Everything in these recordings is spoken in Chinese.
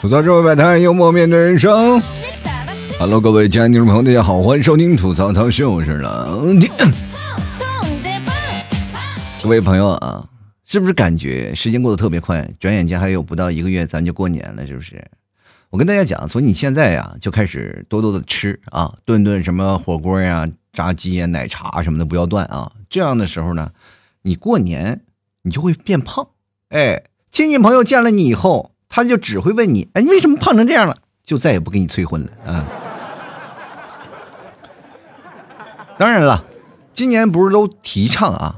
吐槽之后摆摊，幽默面对人生。Hello，各位亲爱的听众朋友，大家好，欢迎收听吐槽涛秀，我是郎弟。各位朋友啊，是不是感觉时间过得特别快？转眼间还有不到一个月，咱就过年了，是不是？我跟大家讲，从你现在呀就开始多多的吃啊，顿顿什么火锅呀、炸鸡呀、奶茶什么的不要断啊。这样的时候呢，你过年你就会变胖。哎，亲戚朋友见了你以后。他就只会问你，哎，你为什么胖成这样了？就再也不给你催婚了啊！当然了，今年不是都提倡啊，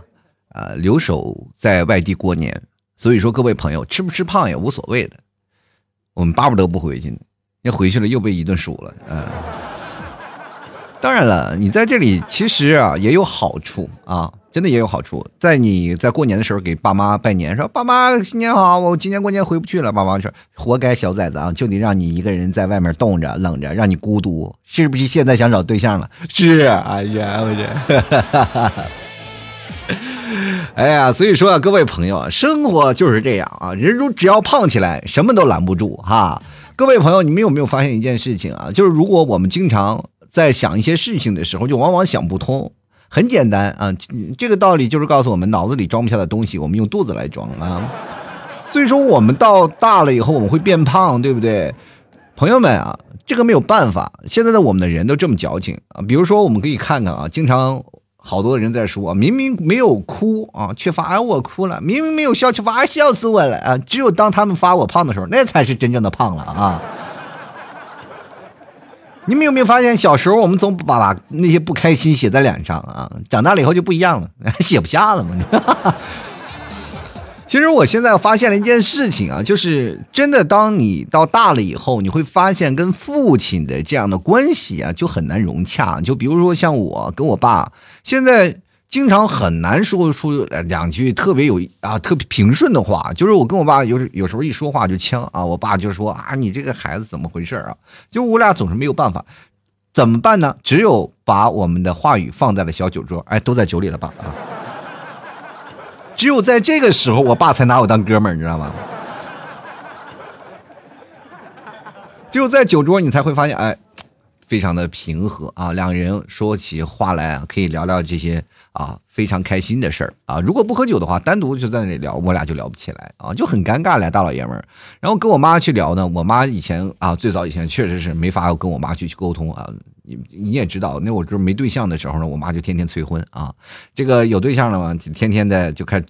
啊，留守在外地过年，所以说各位朋友吃不吃胖也无所谓的，我们巴不得不回去呢，要回去了又被一顿数了啊！当然了，你在这里其实啊也有好处啊。真的也有好处，在你在过年的时候给爸妈拜年，说爸妈新年好，我今年过年回不去了。爸妈说活该小崽子啊，就得让你一个人在外面冻着冷着，让你孤独，是不是？现在想找对象了？是，哎呀，我这，哎呀，所以说啊，各位朋友啊，生活就是这样啊，人如只要胖起来，什么都拦不住哈。各位朋友，你们有没有发现一件事情啊？就是如果我们经常在想一些事情的时候，就往往想不通。很简单啊，这个道理就是告诉我们，脑子里装不下的东西，我们用肚子来装啊。所以说，我们到大了以后，我们会变胖，对不对？朋友们啊，这个没有办法。现在的我们的人都这么矫情啊。比如说，我们可以看看啊，经常好多人在说，明明没有哭啊，却发哎我哭了；明明没有笑，却发笑死我了啊。只有当他们发我胖的时候，那才是真正的胖了啊。你们有没有发现，小时候我们总把那些不开心写在脸上啊，长大了以后就不一样了，写不下了嘛。其实我现在发现了一件事情啊，就是真的，当你到大了以后，你会发现跟父亲的这样的关系啊，就很难融洽。就比如说像我跟我爸现在。经常很难说出两句特别有啊特别平顺的话，就是我跟我爸有时有时候一说话就呛啊，我爸就说啊你这个孩子怎么回事啊？就我俩总是没有办法，怎么办呢？只有把我们的话语放在了小酒桌，哎，都在酒里了吧？啊，只有在这个时候，我爸才拿我当哥们儿，你知道吗？只有在酒桌，你才会发现，哎。非常的平和啊，两个人说起话来啊，可以聊聊这些啊非常开心的事儿啊。如果不喝酒的话，单独就在那里聊，我俩就聊不起来啊，就很尴尬俩大老爷们儿。然后跟我妈去聊呢，我妈以前啊最早以前确实是没法跟我妈去去沟通啊。你你也知道，那我就是没对象的时候呢，我妈就天天催婚啊。这个有对象了嘛，天天的就开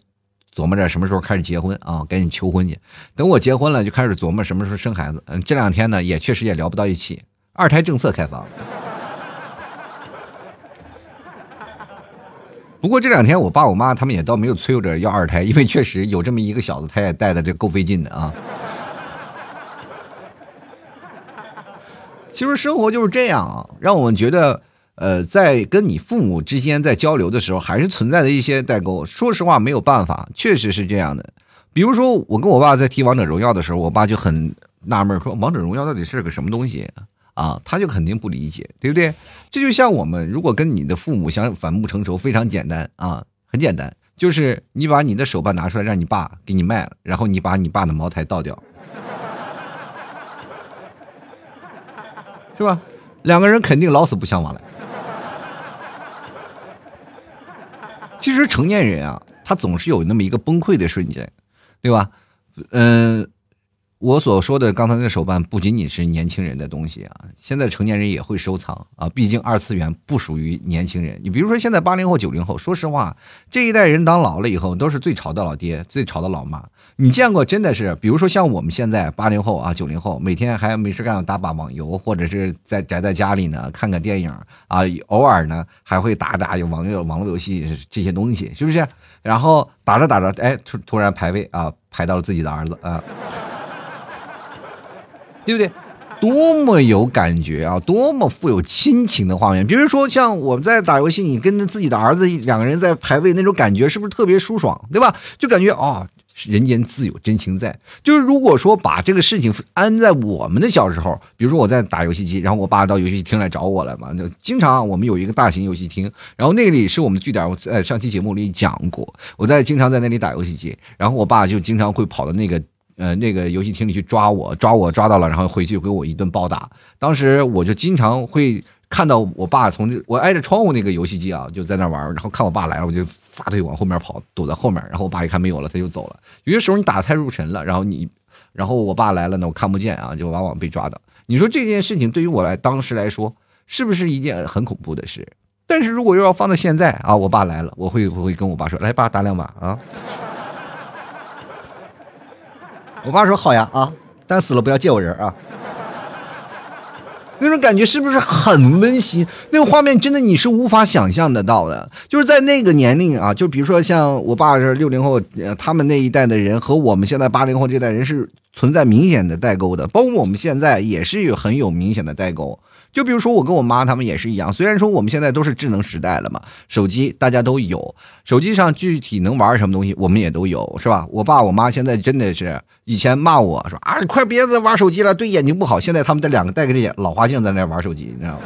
琢磨着什么时候开始结婚啊，赶紧求婚去。等我结婚了，就开始琢磨什么时候生孩子。嗯，这两天呢也确实也聊不到一起。二胎政策开放，不过这两天我爸我妈他们也倒没有催我着要二胎，因为确实有这么一个小子，他也带的这够费劲的啊。其实生活就是这样啊，让我们觉得，呃，在跟你父母之间在交流的时候，还是存在的一些代沟。说实话，没有办法，确实是这样的。比如说，我跟我爸在提王者荣耀的时候，我爸就很纳闷，说王者荣耀到底是个什么东西？啊他就肯定不理解，对不对？这就像我们如果跟你的父母想反目成仇，非常简单啊，很简单，就是你把你的手办拿出来，让你爸给你卖了，然后你把你爸的茅台倒掉，是吧？两个人肯定老死不相往来。其实成年人啊，他总是有那么一个崩溃的瞬间，对吧？嗯。我所说的刚才那个手办不仅仅是年轻人的东西啊，现在成年人也会收藏啊。毕竟二次元不属于年轻人。你比如说现在八零后、九零后，说实话，这一代人当老了以后，都是最吵的老爹、最吵的老妈。你见过真的是？比如说像我们现在八零后啊、九零后，每天还没事干打把网游，或者是在宅在家里呢看看电影啊，偶尔呢还会打打有网络网络游戏这些东西，是不是？然后打着打着，哎，突突然排位啊，排到了自己的儿子啊。对不对？多么有感觉啊！多么富有亲情的画面。比如说，像我们在打游戏，你跟着自己的儿子两个人在排位，那种感觉是不是特别舒爽？对吧？就感觉哦，人间自有真情在。就是如果说把这个事情安在我们的小时候，比如说我在打游戏机，然后我爸到游戏厅来找我了嘛，就经常我们有一个大型游戏厅，然后那里是我们的据点。我在上期节目里讲过，我在经常在那里打游戏机，然后我爸就经常会跑到那个。呃那个游戏厅里去抓我，抓我抓到了，然后回去给我一顿暴打。当时我就经常会看到我爸从我挨着窗户那个游戏机啊，就在那玩，然后看我爸来了，我就撒腿往后面跑，躲在后面。然后我爸一看没有了，他就走了。有些时候你打太入神了，然后你，然后我爸来了呢，我看不见啊，就往往被抓到。你说这件事情对于我来当时来说，是不是一件很恐怖的事？但是如果又要放到现在啊，我爸来了，我会不会跟我爸说：“来，爸打两把啊？”我爸说：“好呀啊，但死了不要借我人啊。”那种感觉是不是很温馨？那个画面真的你是无法想象得到的。就是在那个年龄啊，就比如说像我爸是六零后，他们那一代的人和我们现在八零后这代人是存在明显的代沟的，包括我们现在也是有很有明显的代沟。就比如说我跟我妈他们也是一样，虽然说我们现在都是智能时代了嘛，手机大家都有，手机上具体能玩什么东西我们也都有，是吧？我爸我妈现在真的是以前骂我说啊，快别再玩手机了，对眼睛不好。现在他们这两个戴个这老花镜在那玩手机，你知道吗？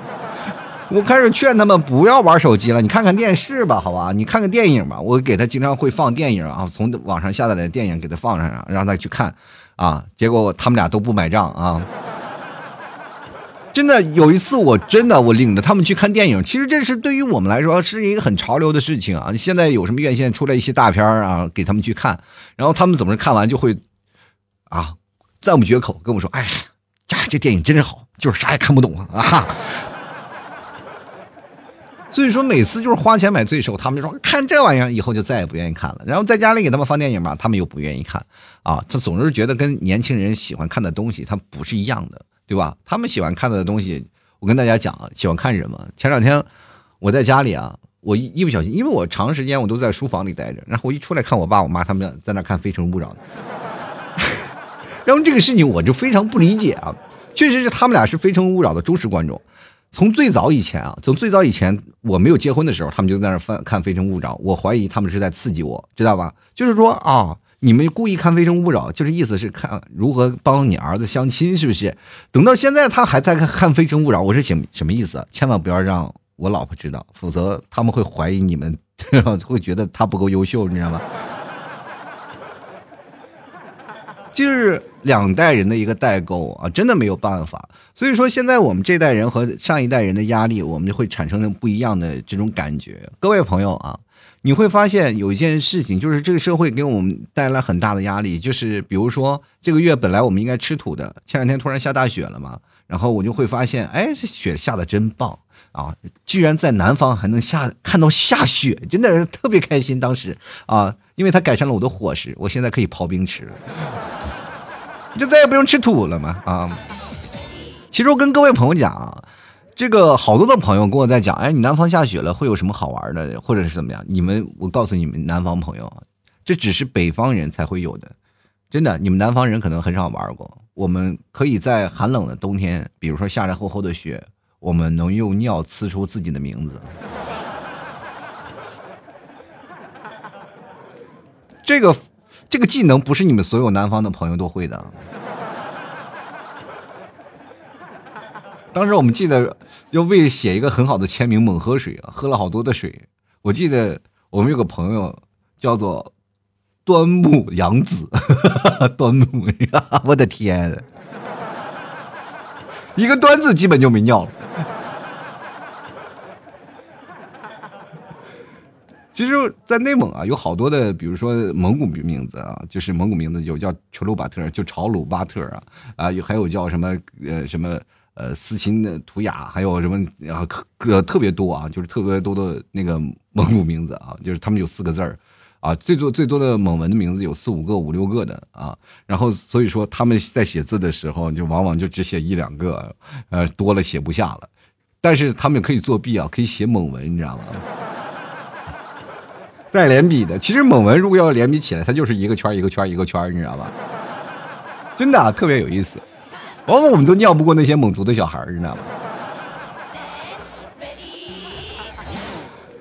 我开始劝他们不要玩手机了，你看看电视吧，好吧？你看看电影吧，我给他经常会放电影啊，从网上下载的电影给他放上，让他去看啊。结果他们俩都不买账啊。真的有一次，我真的我领着他们去看电影。其实这是对于我们来说是一个很潮流的事情啊！现在有什么院线出来一些大片啊，给他们去看，然后他们怎么看完就会啊赞不绝口，跟我说：“哎呀，这电影真是好，就是啥也看不懂啊！”啊所以说每次就是花钱买罪受，他们就说看这玩意儿以后就再也不愿意看了。然后在家里给他们放电影吧，他们又不愿意看啊，他总是觉得跟年轻人喜欢看的东西他不是一样的。对吧？他们喜欢看的东西，我跟大家讲啊，喜欢看什么？前两天我在家里啊，我一一不小心，因为我长时间我都在书房里待着，然后我一出来看我爸我妈他们在那看《非诚勿扰》，然后这个事情我就非常不理解啊。确实是他们俩是《非诚勿扰》的忠实观众，从最早以前啊，从最早以前我没有结婚的时候，他们就在那翻看《非诚勿扰》，我怀疑他们是在刺激我，知道吧？就是说啊。你们故意看《非诚勿扰》，就是意思是看如何帮你儿子相亲，是不是？等到现在他还在看《非诚勿扰》，我是什什么意思？千万不要让我老婆知道，否则他们会怀疑你们，会觉得他不够优秀，你知道吗？就是两代人的一个代沟啊，真的没有办法。所以说，现在我们这代人和上一代人的压力，我们就会产生不一样的这种感觉。各位朋友啊。你会发现有一件事情，就是这个社会给我们带来很大的压力，就是比如说这个月本来我们应该吃土的，前两天突然下大雪了嘛，然后我就会发现，哎，这雪下的真棒啊！居然在南方还能下看到下雪，真的是特别开心。当时啊，因为它改善了我的伙食，我现在可以刨冰吃了，就再也不用吃土了嘛啊！其实我跟各位朋友讲啊。这个好多的朋友跟我在讲，哎，你南方下雪了，会有什么好玩的，或者是怎么样？你们，我告诉你们，南方朋友，这只是北方人才会有的，真的，你们南方人可能很少玩过。我们可以在寒冷的冬天，比如说下着厚厚的雪，我们能用尿呲出自己的名字。这个，这个技能不是你们所有南方的朋友都会的。当时我们记得要为写一个很好的签名猛喝水啊，喝了好多的水。我记得我们有个朋友叫做端木阳子，端木，我的天，一个端字基本就没尿了。其实，在内蒙啊，有好多的，比如说蒙古名字啊，就是蒙古名字有叫楚鲁巴特，就朝鲁巴特啊，啊，还有叫什么呃什么。呃，斯琴的图雅，还有什么啊？特特别多啊，就是特别多的那个蒙古名字啊，就是他们有四个字儿啊，最多最多的蒙文的名字有四五个、五六个的啊。然后所以说他们在写字的时候，就往往就只写一两个，呃，多了写不下了。但是他们可以作弊啊，可以写蒙文，你知道吗？带连笔的。其实蒙文如果要连笔起来，它就是一个圈一个圈一个圈，你知道吧？真的特别有意思。往往我们都尿不过那些蒙族的小孩，你知道吗？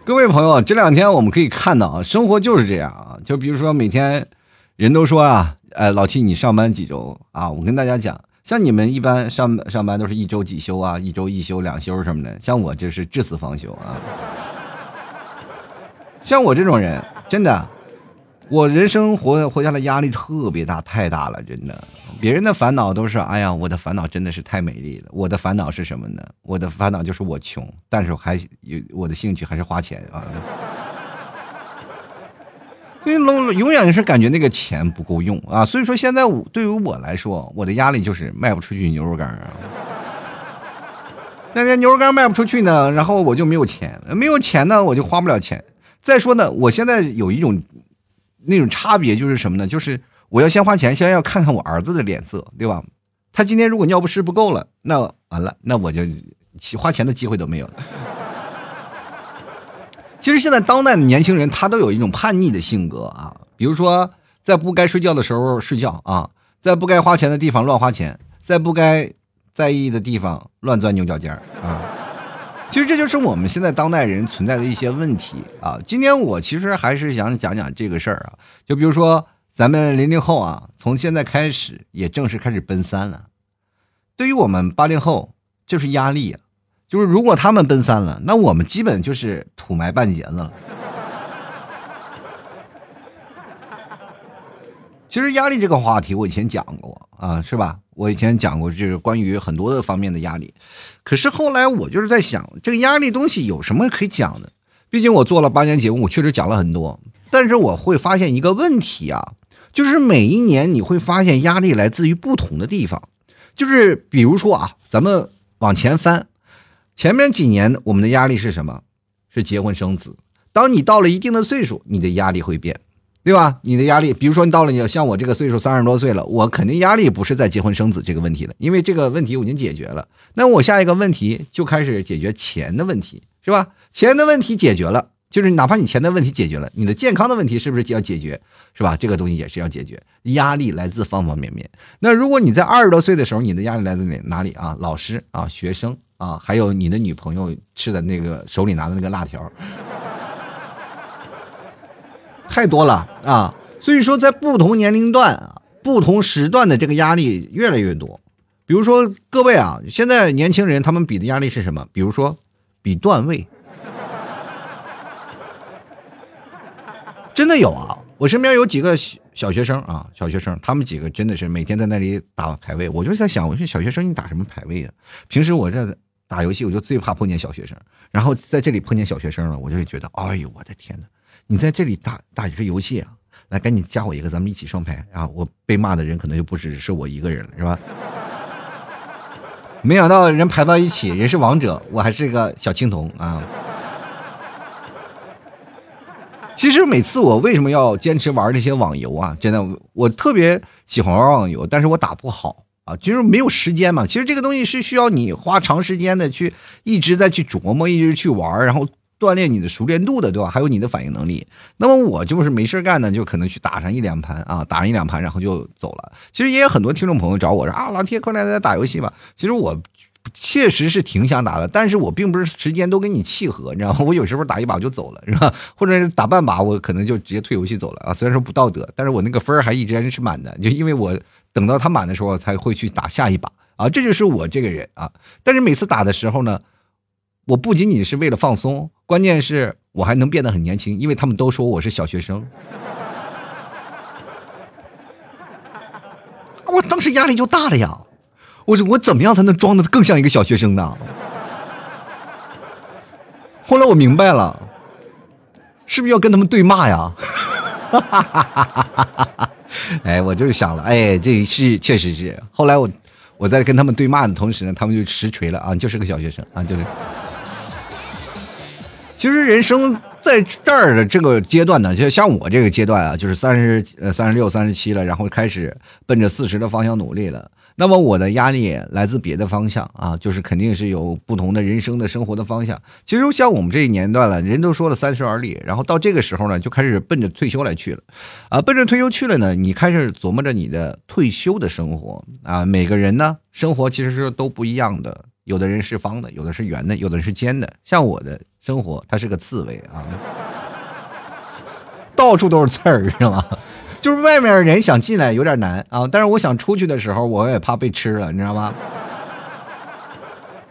各位朋友，这两天我们可以看到啊，生活就是这样啊。就比如说每天，人都说啊，哎，老七你上班几周啊？我跟大家讲，像你们一般上上班都是一周几休啊？一周一休两休什么的，像我就是至死方休啊。像我这种人，真的。我人生活活下来压力特别大，太大了，真的。别人的烦恼都是，哎呀，我的烦恼真的是太美丽了。我的烦恼是什么呢？我的烦恼就是我穷，但是还有我的兴趣还是花钱啊。因为永永远是感觉那个钱不够用啊，所以说现在我对于我来说，我的压力就是卖不出去牛肉干啊。那天牛肉干卖不出去呢，然后我就没有钱，没有钱呢，我就花不了钱。再说呢，我现在有一种那种差别就是什么呢？就是我要先花钱，先要看看我儿子的脸色，对吧？他今天如果尿不湿不够了，那完了，那我就花钱的机会都没有了。其实现在当代的年轻人，他都有一种叛逆的性格啊，比如说在不该睡觉的时候睡觉啊，在不该花钱的地方乱花钱，在不该在意的地方乱钻牛角尖啊。其实这就是我们现在当代人存在的一些问题啊。今天我其实还是想讲讲这个事儿啊，就比如说咱们零零后啊，从现在开始也正式开始奔三了，对于我们八零后就是压力啊。就是如果他们奔三了，那我们基本就是土埋半截子了。其实压力这个话题我以前讲过啊，是吧？我以前讲过，就是关于很多的方面的压力。可是后来我就是在想，这个压力东西有什么可以讲的？毕竟我做了八年节目，我确实讲了很多。但是我会发现一个问题啊，就是每一年你会发现压力来自于不同的地方。就是比如说啊，咱们往前翻。前面几年我们的压力是什么？是结婚生子。当你到了一定的岁数，你的压力会变，对吧？你的压力，比如说你到了你像我这个岁数三十多岁了，我肯定压力不是在结婚生子这个问题了，因为这个问题我已经解决了。那我下一个问题就开始解决钱的问题，是吧？钱的问题解决了，就是哪怕你钱的问题解决了，你的健康的问题是不是就要解决？是吧？这个东西也是要解决。压力来自方方面面。那如果你在二十多岁的时候，你的压力来自哪哪里啊？老师啊，学生。啊，还有你的女朋友吃的那个手里拿的那个辣条，太多了啊！所以说，在不同年龄段啊、不同时段的这个压力越来越多。比如说，各位啊，现在年轻人他们比的压力是什么？比如说，比段位，真的有啊！我身边有几个小学生啊，小学生，他们几个真的是每天在那里打排位。我就在想，我说小学生你打什么排位啊？平时我这。打游戏我就最怕碰见小学生，然后在这里碰见小学生了，我就会觉得，哎呦我的天哪！你在这里打打这游戏啊？来，赶紧加我一个，咱们一起双排啊！我被骂的人可能就不只是我一个人了，是吧？没想到人排到一起，人是王者，我还是个小青铜啊！其实每次我为什么要坚持玩这些网游啊？真的，我特别喜欢玩网游，但是我打不好。啊，就是没有时间嘛。其实这个东西是需要你花长时间的去一直在去琢磨，一直去玩，然后锻炼你的熟练度的，对吧？还有你的反应能力。那么我就是没事干呢，就可能去打上一两盘啊，打上一两盘，然后就走了。其实也有很多听众朋友找我说啊，老铁，快来来打游戏吧。其实我确实是挺想打的，但是我并不是时间都跟你契合，你知道吗？我有时候打一把我就走了，是吧？或者是打半把，我可能就直接退游戏走了啊。虽然说不道德，但是我那个分还一直是满的，就因为我。等到他满的时候才会去打下一把啊，这就是我这个人啊。但是每次打的时候呢，我不仅仅是为了放松，关键是我还能变得很年轻，因为他们都说我是小学生。我当时压力就大了呀，我我怎么样才能装的更像一个小学生呢？后来我明白了，是不是要跟他们对骂呀？哎，我就想了，哎，这是确实是。后来我我在跟他们对骂的同时呢，他们就实锤了啊，就是个小学生啊，就是。其实人生在这儿的这个阶段呢，就像我这个阶段啊，就是三十呃三十六、三十七了，然后开始奔着四十的方向努力了。那么我的压力来自别的方向啊，就是肯定是有不同的人生的生活的方向。其实像我们这一年段了，人都说了三十而立，然后到这个时候呢，就开始奔着退休来去了，啊，奔着退休去了呢，你开始琢磨着你的退休的生活啊。每个人呢，生活其实是都不一样的，有的人是方的，有的是圆的，有的是尖的。像我的生活，它是个刺猬啊，到处都是刺儿，是吗？就是外面人想进来有点难啊，但是我想出去的时候，我也怕被吃了，你知道吗？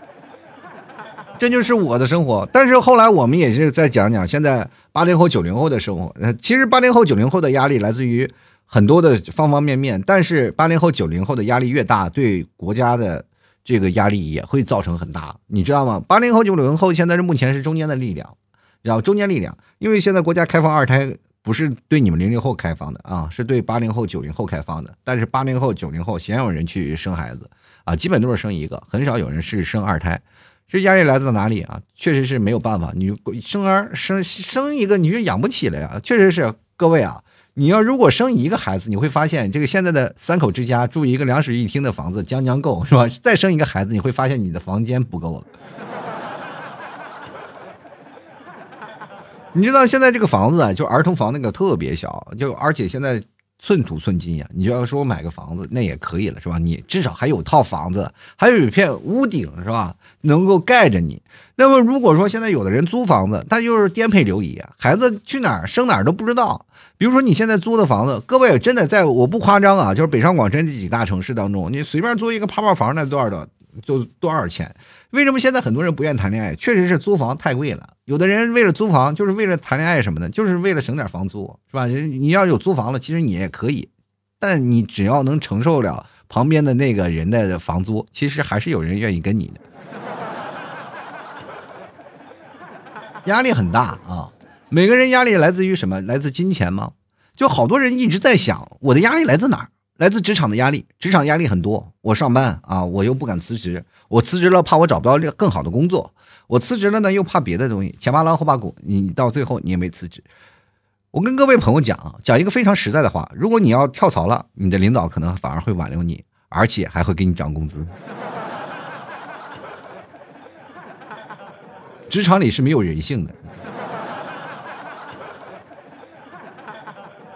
这就是我的生活。但是后来我们也是再讲讲现在八零后、九零后的生活。其实八零后、九零后的压力来自于很多的方方面面，但是八零后、九零后的压力越大，对国家的这个压力也会造成很大，你知道吗？八零后、九零后现在是目前是中间的力量，然后中间力量，因为现在国家开放二胎。不是对你们零零后开放的啊，是对八零后、九零后开放的。但是八零后、九零后鲜有人去生孩子啊，基本都是生一个，很少有人是生二胎。这压力来自哪里啊？确实是没有办法，你生儿生生一个你就养不起了呀。确实是，各位啊，你要如果生一个孩子，你会发现这个现在的三口之家住一个两室一厅的房子将将够，是吧？再生一个孩子，你会发现你的房间不够了。你知道现在这个房子啊，就儿童房那个特别小，就而且现在寸土寸金呀。你就要说我买个房子，那也可以了，是吧？你至少还有套房子，还有一片屋顶，是吧？能够盖着你。那么如果说现在有的人租房子，他就是颠沛流离，孩子去哪儿生哪儿都不知道。比如说你现在租的房子，各位真的在我不夸张啊，就是北上广深这几大城市当中，你随便租一个泡泡房，那多少的就多少钱？为什么现在很多人不愿意谈恋爱？确实是租房太贵了。有的人为了租房，就是为了谈恋爱什么的，就是为了省点房租，是吧？你要有租房了，其实你也可以，但你只要能承受了旁边的那个人的房租，其实还是有人愿意跟你的。压力很大啊！每个人压力来自于什么？来自金钱吗？就好多人一直在想，我的压力来自哪儿？来自职场的压力，职场压力很多。我上班啊，我又不敢辞职。我辞职了，怕我找不到更好的工作。我辞职了呢，又怕别的东西。前怕狼后怕虎，你到最后你也没辞职。我跟各位朋友讲，讲一个非常实在的话：如果你要跳槽了，你的领导可能反而会挽留你，而且还会给你涨工资。职场里是没有人性的。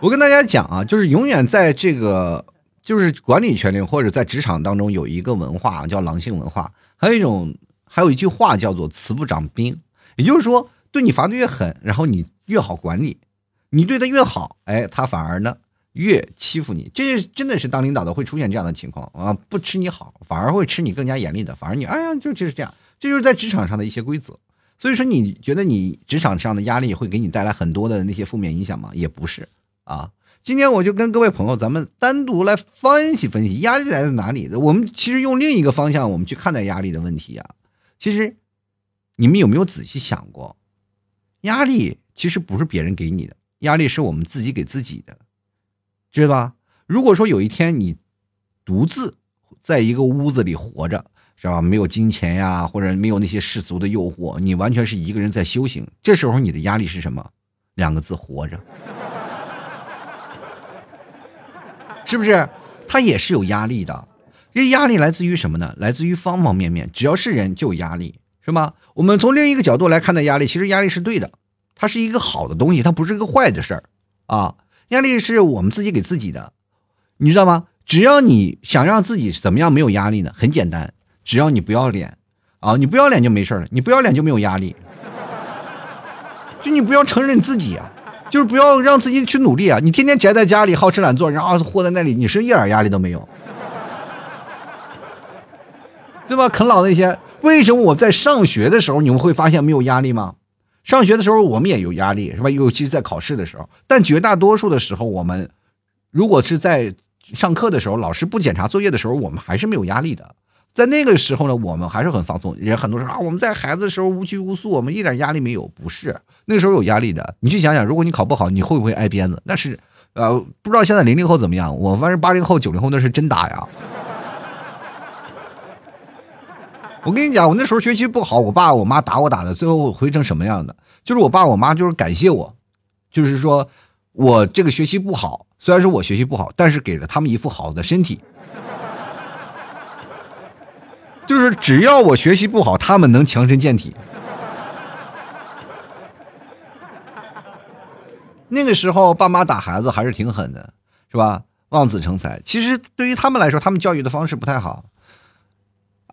我跟大家讲啊，就是永远在这个，就是管理权力或者在职场当中有一个文化叫狼性文化，还有一种，还有一句话叫做“慈不掌兵”，也就是说，对你罚的越狠，然后你越好管理，你对他越好，哎，他反而呢越欺负你。这真的是当领导的会出现这样的情况啊，不吃你好，反而会吃你更加严厉的，反而你哎呀，就就是这样，这就是在职场上的一些规则。所以说，你觉得你职场上的压力会给你带来很多的那些负面影响吗？也不是。啊，今天我就跟各位朋友，咱们单独来分析分析压力来自哪里。我们其实用另一个方向，我们去看待压力的问题啊。其实，你们有没有仔细想过，压力其实不是别人给你的，压力是我们自己给自己的，知道吧？如果说有一天你独自在一个屋子里活着，是吧？没有金钱呀，或者没有那些世俗的诱惑，你完全是一个人在修行。这时候你的压力是什么？两个字：活着。是不是？他也是有压力的，这压力来自于什么呢？来自于方方面面。只要是人就有压力，是吗？我们从另一个角度来看待压力，其实压力是对的，它是一个好的东西，它不是一个坏的事儿啊。压力是我们自己给自己的，你知道吗？只要你想让自己怎么样没有压力呢？很简单，只要你不要脸啊，你不要脸就没事了，你不要脸就没有压力，就你不要承认自己啊。就是不要让自己去努力啊！你天天宅在家里好吃懒做，然后活在那里，你是一点压力都没有，对吧？啃老那些，为什么我在上学的时候你们会发现没有压力吗？上学的时候我们也有压力，是吧？尤其是在考试的时候，但绝大多数的时候，我们如果是在上课的时候，老师不检查作业的时候，我们还是没有压力的。在那个时候呢，我们还是很放松。人很多说啊，我们在孩子的时候无拘无束，我们一点压力没有。不是那个时候有压力的。你去想想，如果你考不好，你会不会挨鞭子？那是，呃，不知道现在零零后怎么样。我反正八零后、九零后那是真打呀。我跟你讲，我那时候学习不好，我爸我妈打我打的，最后回成什么样的？就是我爸我妈就是感谢我，就是说我这个学习不好，虽然说我学习不好，但是给了他们一副好的身体。就是只要我学习不好，他们能强身健体。那个时候，爸妈打孩子还是挺狠的，是吧？望子成才。其实对于他们来说，他们教育的方式不太好。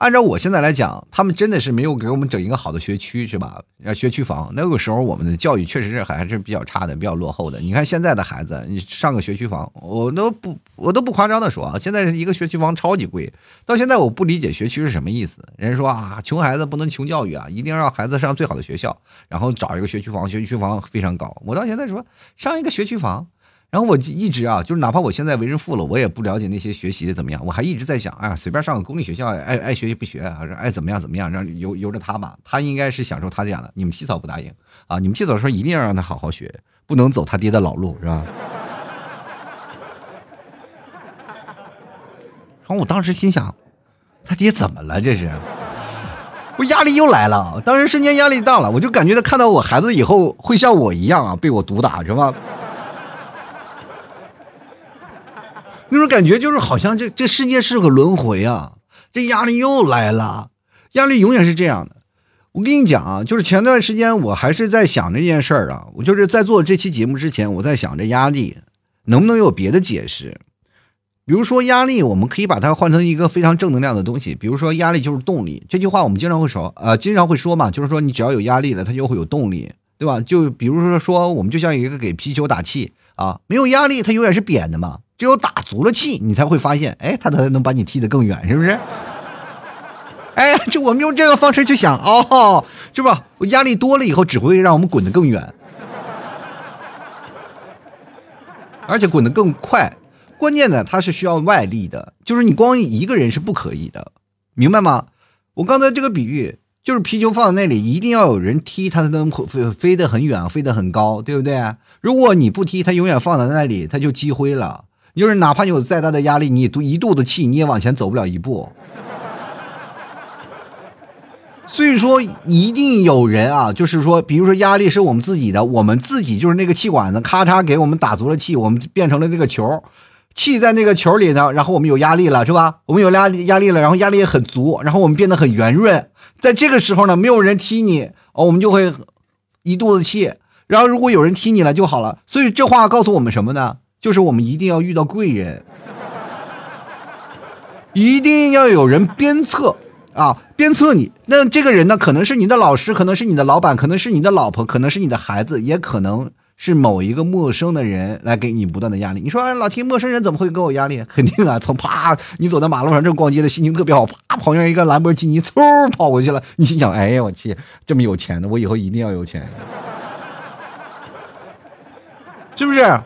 按照我现在来讲，他们真的是没有给我们整一个好的学区，是吧？学区房那个时候我们的教育确实是还是比较差的，比较落后的。你看现在的孩子，你上个学区房，我都不我都不夸张的说啊，现在一个学区房超级贵。到现在我不理解学区是什么意思。人家说啊，穷孩子不能穷教育啊，一定要让孩子上最好的学校，然后找一个学区房，学区房非常高。我到现在说上一个学区房。然后我就一直啊，就是哪怕我现在为人父了，我也不了解那些学习的怎么样。我还一直在想，哎呀，随便上个公立学校，爱爱学习不学，还是爱怎么样怎么样，让由由着他吧。他应该是享受他这样的。你们提早不答应啊！你们提早说一定要让他好好学，不能走他爹的老路，是吧？然后我当时心想，他爹怎么了？这是，我压力又来了。当时瞬间压力大了，我就感觉他看到我孩子以后会像我一样啊，被我毒打，是吧？那种感觉就是好像这这世界是个轮回啊！这压力又来了，压力永远是这样的。我跟你讲啊，就是前段时间我还是在想这件事儿啊。我就是在做这期节目之前，我在想这压力能不能有别的解释？比如说压力，我们可以把它换成一个非常正能量的东西。比如说压力就是动力，这句话我们经常会说，呃，经常会说嘛，就是说你只要有压力了，它就会有动力，对吧？就比如说说，我们就像一个给皮球打气啊，没有压力，它永远是扁的嘛。只有打足了气，你才会发现，哎，他才能把你踢得更远，是不是？哎，这我们用这个方式去想，哦，是吧？我压力多了以后，只会让我们滚得更远，而且滚得更快。关键呢，它是需要外力的，就是你光一个人是不可以的，明白吗？我刚才这个比喻，就是皮球放在那里，一定要有人踢，它才能飞飞得很远，飞得很高，对不对？如果你不踢，它永远放在那里，它就积灰了。就是哪怕你有再大的压力，你都一肚子气，你也往前走不了一步。所以说，一定有人啊，就是说，比如说压力是我们自己的，我们自己就是那个气管子，咔嚓给我们打足了气，我们变成了这个球，气在那个球里呢，然后我们有压力了，是吧？我们有压力压力了，然后压力也很足，然后我们变得很圆润。在这个时候呢，没有人踢你，哦，我们就会一肚子气。然后如果有人踢你了就好了。所以这话告诉我们什么呢？就是我们一定要遇到贵人，一定要有人鞭策啊，鞭策你。那这个人呢，可能是你的老师，可能是你的老板，可能是你的老婆，可能是你的孩子，也可能是某一个陌生的人来给你不断的压力。你说，哎，老提陌生人怎么会给我压力？肯定啊，从啪，你走在马路上正逛街的心情特别好，啪，旁边一个兰博基尼嗖跑过去了，你心想，哎呀，我去，这么有钱的，我以后一定要有钱，是不是？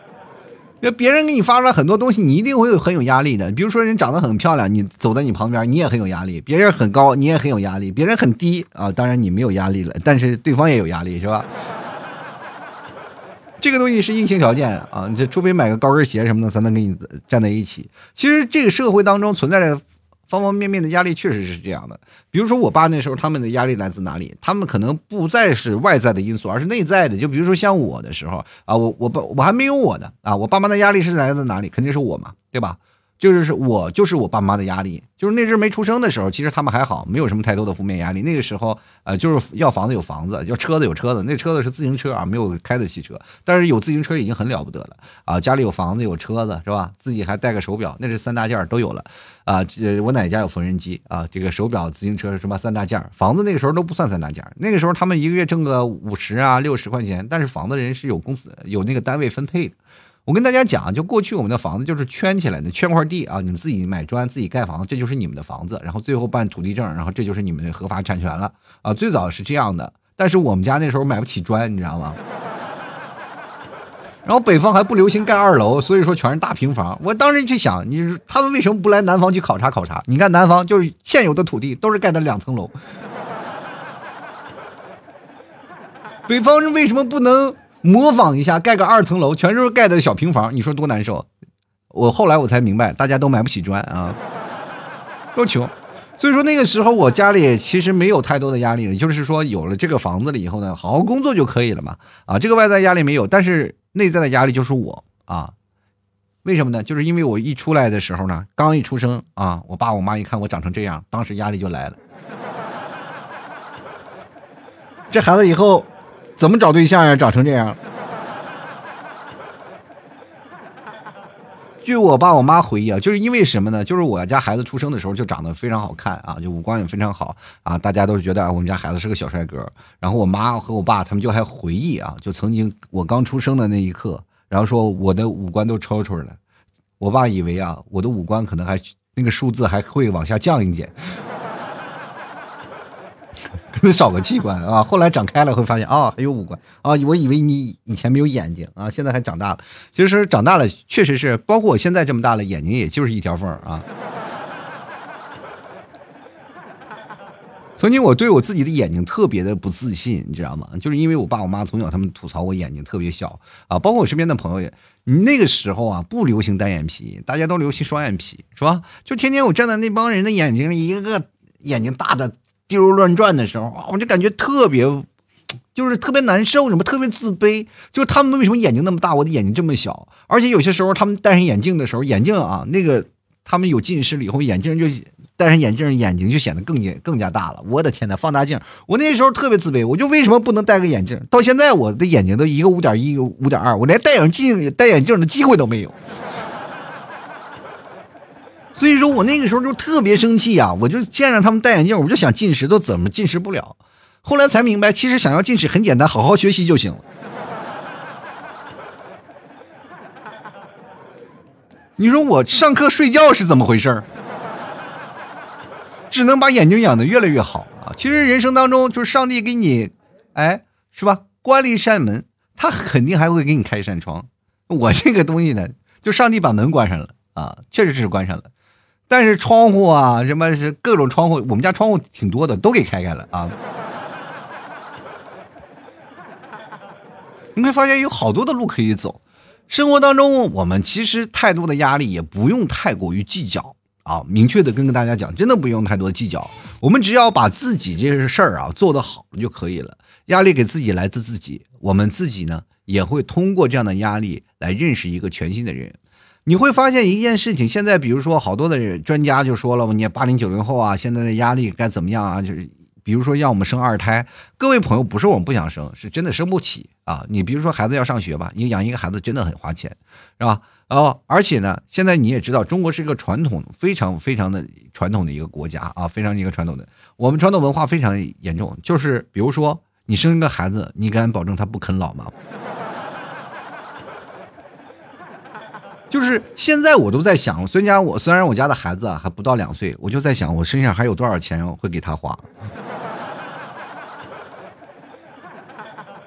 那别人给你发出来很多东西，你一定会有很有压力的。比如说，人长得很漂亮，你走在你旁边，你也很有压力；别人很高，你也很有压力；别人很低啊，当然你没有压力了，但是对方也有压力，是吧？这个东西是硬性条件啊，你这除非买个高跟鞋什么的，才能跟你站在一起。其实这个社会当中存在着。方方面面的压力确实是这样的，比如说我爸那时候他们的压力来自哪里？他们可能不再是外在的因素，而是内在的。就比如说像我的时候啊，我我爸我还没有我呢啊，我爸妈的压力是来自哪里？肯定是我嘛，对吧？就是我就是我爸妈的压力，就是那阵没出生的时候，其实他们还好，没有什么太多的负面压力。那个时候，呃，就是要房子有房子，要车子有车子。那车子是自行车啊，没有开的汽车，但是有自行车已经很了不得了啊。家里有房子有车子是吧？自己还带个手表，那是三大件都有了啊。我奶奶家有缝纫机啊，这个手表、自行车什么三大件房子那个时候都不算三大件那个时候他们一个月挣个五十啊六十块钱，但是房子人是有公司有那个单位分配的。我跟大家讲，就过去我们的房子就是圈起来的，圈块地啊，你们自己买砖，自己盖房子，这就是你们的房子。然后最后办土地证，然后这就是你们的合法产权了啊。最早是这样的，但是我们家那时候买不起砖，你知道吗？然后北方还不流行盖二楼，所以说全是大平房。我当时去想，你他们为什么不来南方去考察考察？你看南方就是现有的土地都是盖的两层楼，北方人为什么不能？模仿一下，盖个二层楼，全是盖的小平房，你说多难受？我后来我才明白，大家都买不起砖啊，都穷。所以说那个时候我家里其实没有太多的压力，就是说有了这个房子了以后呢，好好工作就可以了嘛。啊，这个外在压力没有，但是内在的压力就是我啊。为什么呢？就是因为我一出来的时候呢，刚一出生啊，我爸我妈一看我长成这样，当时压力就来了。这孩子以后。怎么找对象呀？长成这样，据我爸我妈回忆啊，就是因为什么呢？就是我家孩子出生的时候就长得非常好看啊，就五官也非常好啊，大家都是觉得啊，我们家孩子是个小帅哥。然后我妈和我爸他们就还回忆啊，就曾经我刚出生的那一刻，然后说我的五官都抽抽了。我爸以为啊，我的五官可能还那个数字还会往下降一点。少个器官啊，后来长开了会发现啊，还有五官啊，我以为你以前没有眼睛啊，现在还长大了。其实长大了确实是，包括我现在这么大了，眼睛也就是一条缝啊。曾经我对我自己的眼睛特别的不自信，你知道吗？就是因为我爸我妈从小他们吐槽我眼睛特别小啊，包括我身边的朋友也，那个时候啊不流行单眼皮，大家都流行双眼皮，是吧？就天天我站在那帮人的眼睛里，一个个眼睛大的。滴溜乱转的时候我就感觉特别，就是特别难受，什么特别自卑。就是他们为什么眼睛那么大，我的眼睛这么小？而且有些时候他们戴上眼镜的时候，眼镜啊，那个他们有近视了以后，眼镜就戴上眼镜，眼睛就显得更加更加大了。我的天呐，放大镜！我那时候特别自卑，我就为什么不能戴个眼镜？到现在我的眼睛都一个五点一，一个五点二，我连戴眼镜戴眼镜的机会都没有。所以说我那个时候就特别生气呀，我就见着他们戴眼镜，我就想近视，都怎么近视不了？后来才明白，其实想要近视很简单，好好学习就行了。你说我上课睡觉是怎么回事只能把眼睛养的越来越好啊！其实人生当中，就是上帝给你，哎，是吧？关了一扇门，他肯定还会给你开一扇窗。我这个东西呢，就上帝把门关上了啊，确实是关上了。但是窗户啊，什么是各种窗户？我们家窗户挺多的，都给开开了啊！你会发现有好多的路可以走。生活当中，我们其实太多的压力也不用太过于计较啊。明确的跟大家讲，真的不用太多计较。我们只要把自己这个事儿啊做得好就可以了。压力给自己来自自己，我们自己呢也会通过这样的压力来认识一个全新的人。你会发现一件事情，现在比如说好多的专家就说了，你八零九零后啊，现在的压力该怎么样啊？就是比如说让我们生二胎，各位朋友不是我们不想生，是真的生不起啊。你比如说孩子要上学吧，你养一个孩子真的很花钱，是吧？哦，而且呢，现在你也知道，中国是一个传统非常非常的传统的一个国家啊，非常一个传统的，我们传统文化非常严重，就是比如说你生一个孩子，你敢保证他不啃老吗？就是现在，我都在想，虽然我虽然我家的孩子啊还不到两岁，我就在想，我身上还有多少钱会给他花。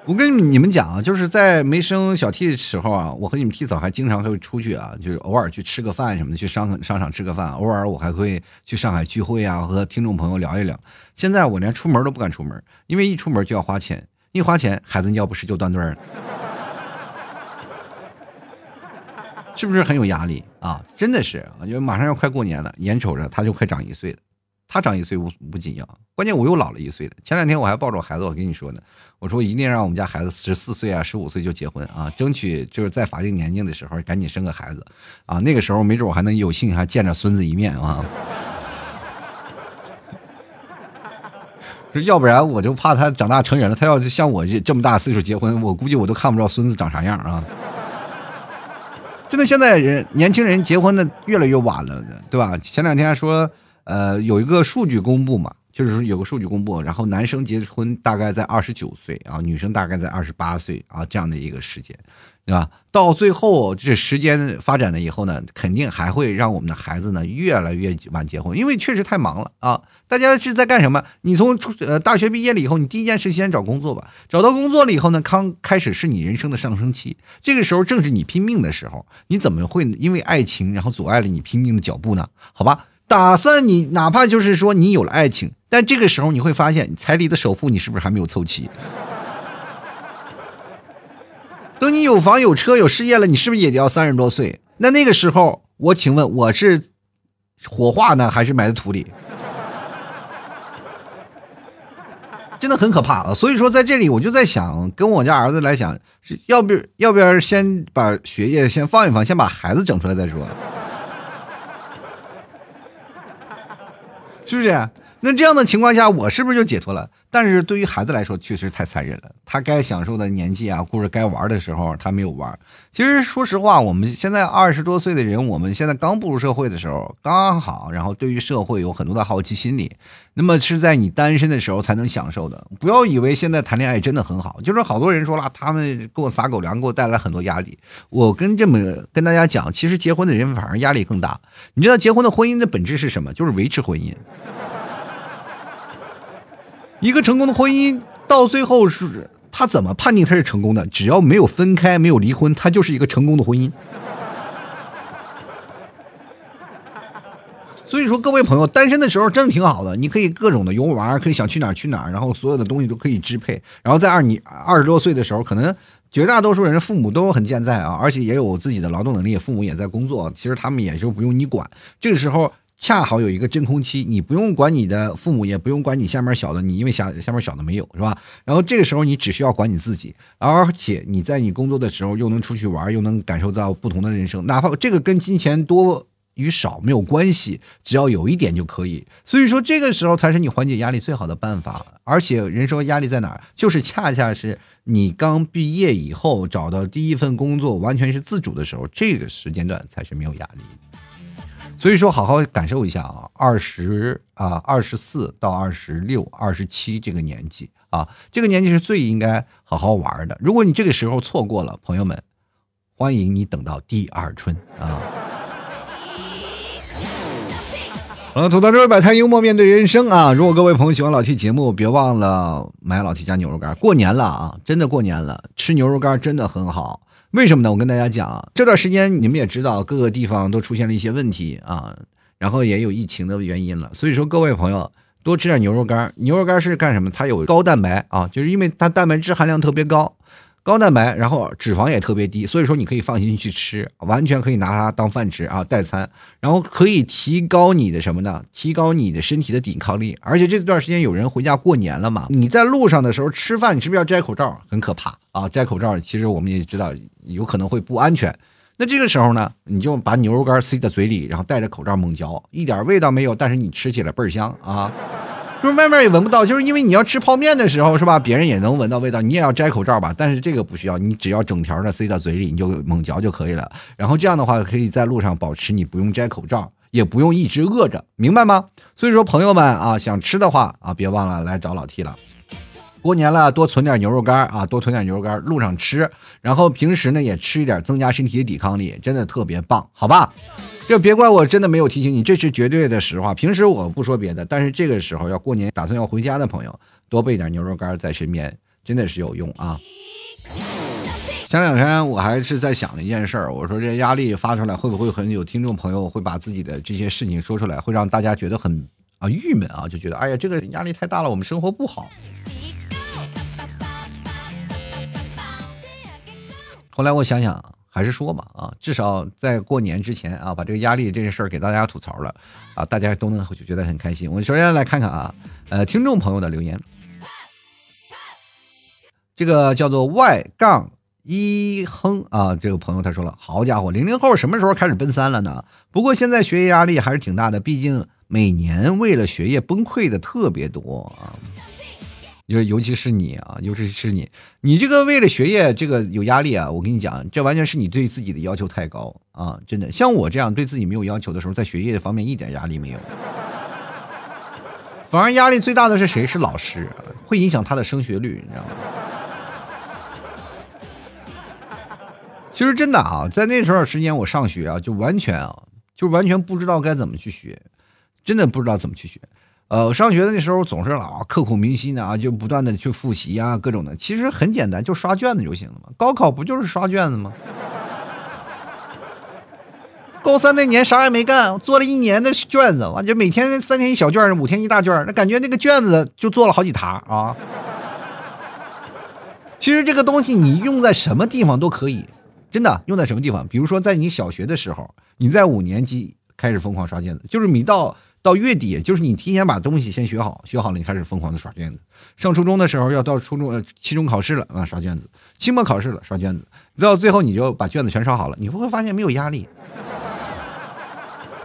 我跟你们讲啊，就是在没生小 T 的时候啊，我和你们 T 嫂还经常会出去啊，就是偶尔去吃个饭什么的，去商商场吃个饭，偶尔我还会去上海聚会啊，和听众朋友聊一聊。现在我连出门都不敢出门，因为一出门就要花钱，一花钱孩子尿不湿就断顿了。是不是很有压力啊？真的是，因为马上要快过年了，眼瞅着他就快长一岁了。他长一岁不不紧要，关键我又老了一岁了。前两天我还抱着孩子，我跟你说呢，我说一定让我们家孩子十四岁啊、十五岁就结婚啊，争取就是在法定年龄的时候赶紧生个孩子啊。那个时候没准我还能有幸还见着孙子一面啊。要不然我就怕他长大成人了，他要是像我这这么大岁数结婚，我估计我都看不着孙子长啥样啊。真的，现在人年轻人结婚的越来越晚了，对吧？前两天说，呃，有一个数据公布嘛，就是有个数据公布，然后男生结婚大概在二十九岁啊，女生大概在二十八岁啊，这样的一个时间。对吧？到最后这时间发展了以后呢，肯定还会让我们的孩子呢越来越晚结婚，因为确实太忙了啊！大家是在干什么？你从初呃大学毕业了以后，你第一件事先找工作吧。找到工作了以后呢，刚开始是你人生的上升期，这个时候正是你拼命的时候。你怎么会因为爱情然后阻碍了你拼命的脚步呢？好吧，打算你哪怕就是说你有了爱情，但这个时候你会发现彩礼的首付你是不是还没有凑齐？等你有房有车有事业了，你是不是也得要三十多岁？那那个时候，我请问我是火化呢，还是埋在土里？真的很可怕啊！所以说，在这里我就在想，跟我家儿子来讲，是要不要不要先把学业先放一放，先把孩子整出来再说，是不是？那这样的情况下，我是不是就解脱了？但是对于孩子来说，确实太残忍了。他该享受的年纪啊，或者该玩的时候，他没有玩。其实说实话，我们现在二十多岁的人，我们现在刚步入社会的时候，刚好，然后对于社会有很多的好奇心理。那么是在你单身的时候才能享受的。不要以为现在谈恋爱真的很好，就是好多人说了，他们给我撒狗粮，给我带来很多压力。我跟这么跟大家讲，其实结婚的人反而压力更大。你知道结婚的婚姻的本质是什么？就是维持婚姻。一个成功的婚姻到最后是，他怎么判定他是成功的？只要没有分开，没有离婚，他就是一个成功的婚姻。所以说，各位朋友，单身的时候真的挺好的，你可以各种的游玩，可以想去哪儿去哪儿，然后所有的东西都可以支配。然后在二你二十多岁的时候，可能绝大多数人父母都很健在啊，而且也有自己的劳动能力，父母也在工作，其实他们也就不用你管。这个时候。恰好有一个真空期，你不用管你的父母，也不用管你下面小的，你因为下下面小的没有是吧？然后这个时候你只需要管你自己，而且你在你工作的时候又能出去玩，又能感受到不同的人生，哪怕这个跟金钱多与少没有关系，只要有一点就可以。所以说这个时候才是你缓解压力最好的办法。而且人生压力在哪儿？就是恰恰是你刚毕业以后找到第一份工作，完全是自主的时候，这个时间段才是没有压力。所以说，好好感受一下啊，二十啊，二十四到二十六、二十七这个年纪啊，这个年纪是最应该好好玩的。如果你这个时候错过了，朋友们，欢迎你等到第二春啊。好了，吐槽这位摆摊，幽默面对人生啊！如果各位朋友喜欢老 T 节目，别忘了买老 T 家牛肉干。过年了啊，真的过年了，吃牛肉干真的很好。为什么呢？我跟大家讲，这段时间你们也知道，各个地方都出现了一些问题啊，然后也有疫情的原因了。所以说，各位朋友多吃点牛肉干。牛肉干是干什么？它有高蛋白啊，就是因为它蛋白质含量特别高。高蛋白，然后脂肪也特别低，所以说你可以放心去吃，完全可以拿它当饭吃啊，代餐，然后可以提高你的什么呢？提高你的身体的抵抗力。而且这段时间有人回家过年了嘛，你在路上的时候吃饭，你是不是要摘口罩？很可怕啊！摘口罩，其实我们也知道有可能会不安全。那这个时候呢，你就把牛肉干塞在嘴里，然后戴着口罩猛嚼，一点味道没有，但是你吃起来倍儿香啊。就是外面也闻不到，就是因为你要吃泡面的时候，是吧？别人也能闻到味道，你也要摘口罩吧。但是这个不需要，你只要整条的塞到嘴里，你就猛嚼就可以了。然后这样的话，可以在路上保持你不用摘口罩，也不用一直饿着，明白吗？所以说，朋友们啊，想吃的话啊，别忘了来找老 T 了。过年了，多存点牛肉干啊，多存点牛肉干，路上吃。然后平时呢，也吃一点，增加身体的抵抗力，真的特别棒，好吧？就别怪我真的没有提醒你，这是绝对的实话。平时我不说别的，但是这个时候要过年，打算要回家的朋友，多备点牛肉干在身边，真的是有用啊。前两天我还是在想一件事儿，我说这压力发出来，会不会很有听众朋友会把自己的这些事情说出来，会让大家觉得很啊郁闷啊，就觉得哎呀这个压力太大了，我们生活不好。后来我想想。还是说吧，啊，至少在过年之前啊，把这个压力这件事儿给大家吐槽了，啊，大家都能就觉得很开心。我们首先来看看啊，呃，听众朋友的留言，这个叫做 Y 杠一亨啊，这个朋友他说了，好家伙，零零后什么时候开始奔三了呢？不过现在学业压力还是挺大的，毕竟每年为了学业崩溃的特别多啊。就是尤其是你啊，尤其是你，你这个为了学业这个有压力啊，我跟你讲，这完全是你对自己的要求太高啊！真的，像我这样对自己没有要求的时候，在学业方面一点压力没有，反而压力最大的是谁？是老师，会影响他的升学率，你知道吗？其实真的啊，在那时候时间我上学啊，就完全啊，就完全不知道该怎么去学，真的不知道怎么去学。呃，上学的那时候总是老刻苦铭心的啊，就不断的去复习啊，各种的。其实很简单，就刷卷子就行了嘛。高考不就是刷卷子吗？高三那年啥也没干，做了一年的卷子，完就每天三天一小卷，五天一大卷，那感觉那个卷子就做了好几沓啊。其实这个东西你用在什么地方都可以，真的用在什么地方？比如说在你小学的时候，你在五年级开始疯狂刷卷子，就是你到。到月底，就是你提前把东西先学好，学好了你开始疯狂的刷卷子。上初中的时候要到初中呃期中考试了啊，刷卷子；期末考试了刷卷子，到最后你就把卷子全刷好了，你会会发现没有压力，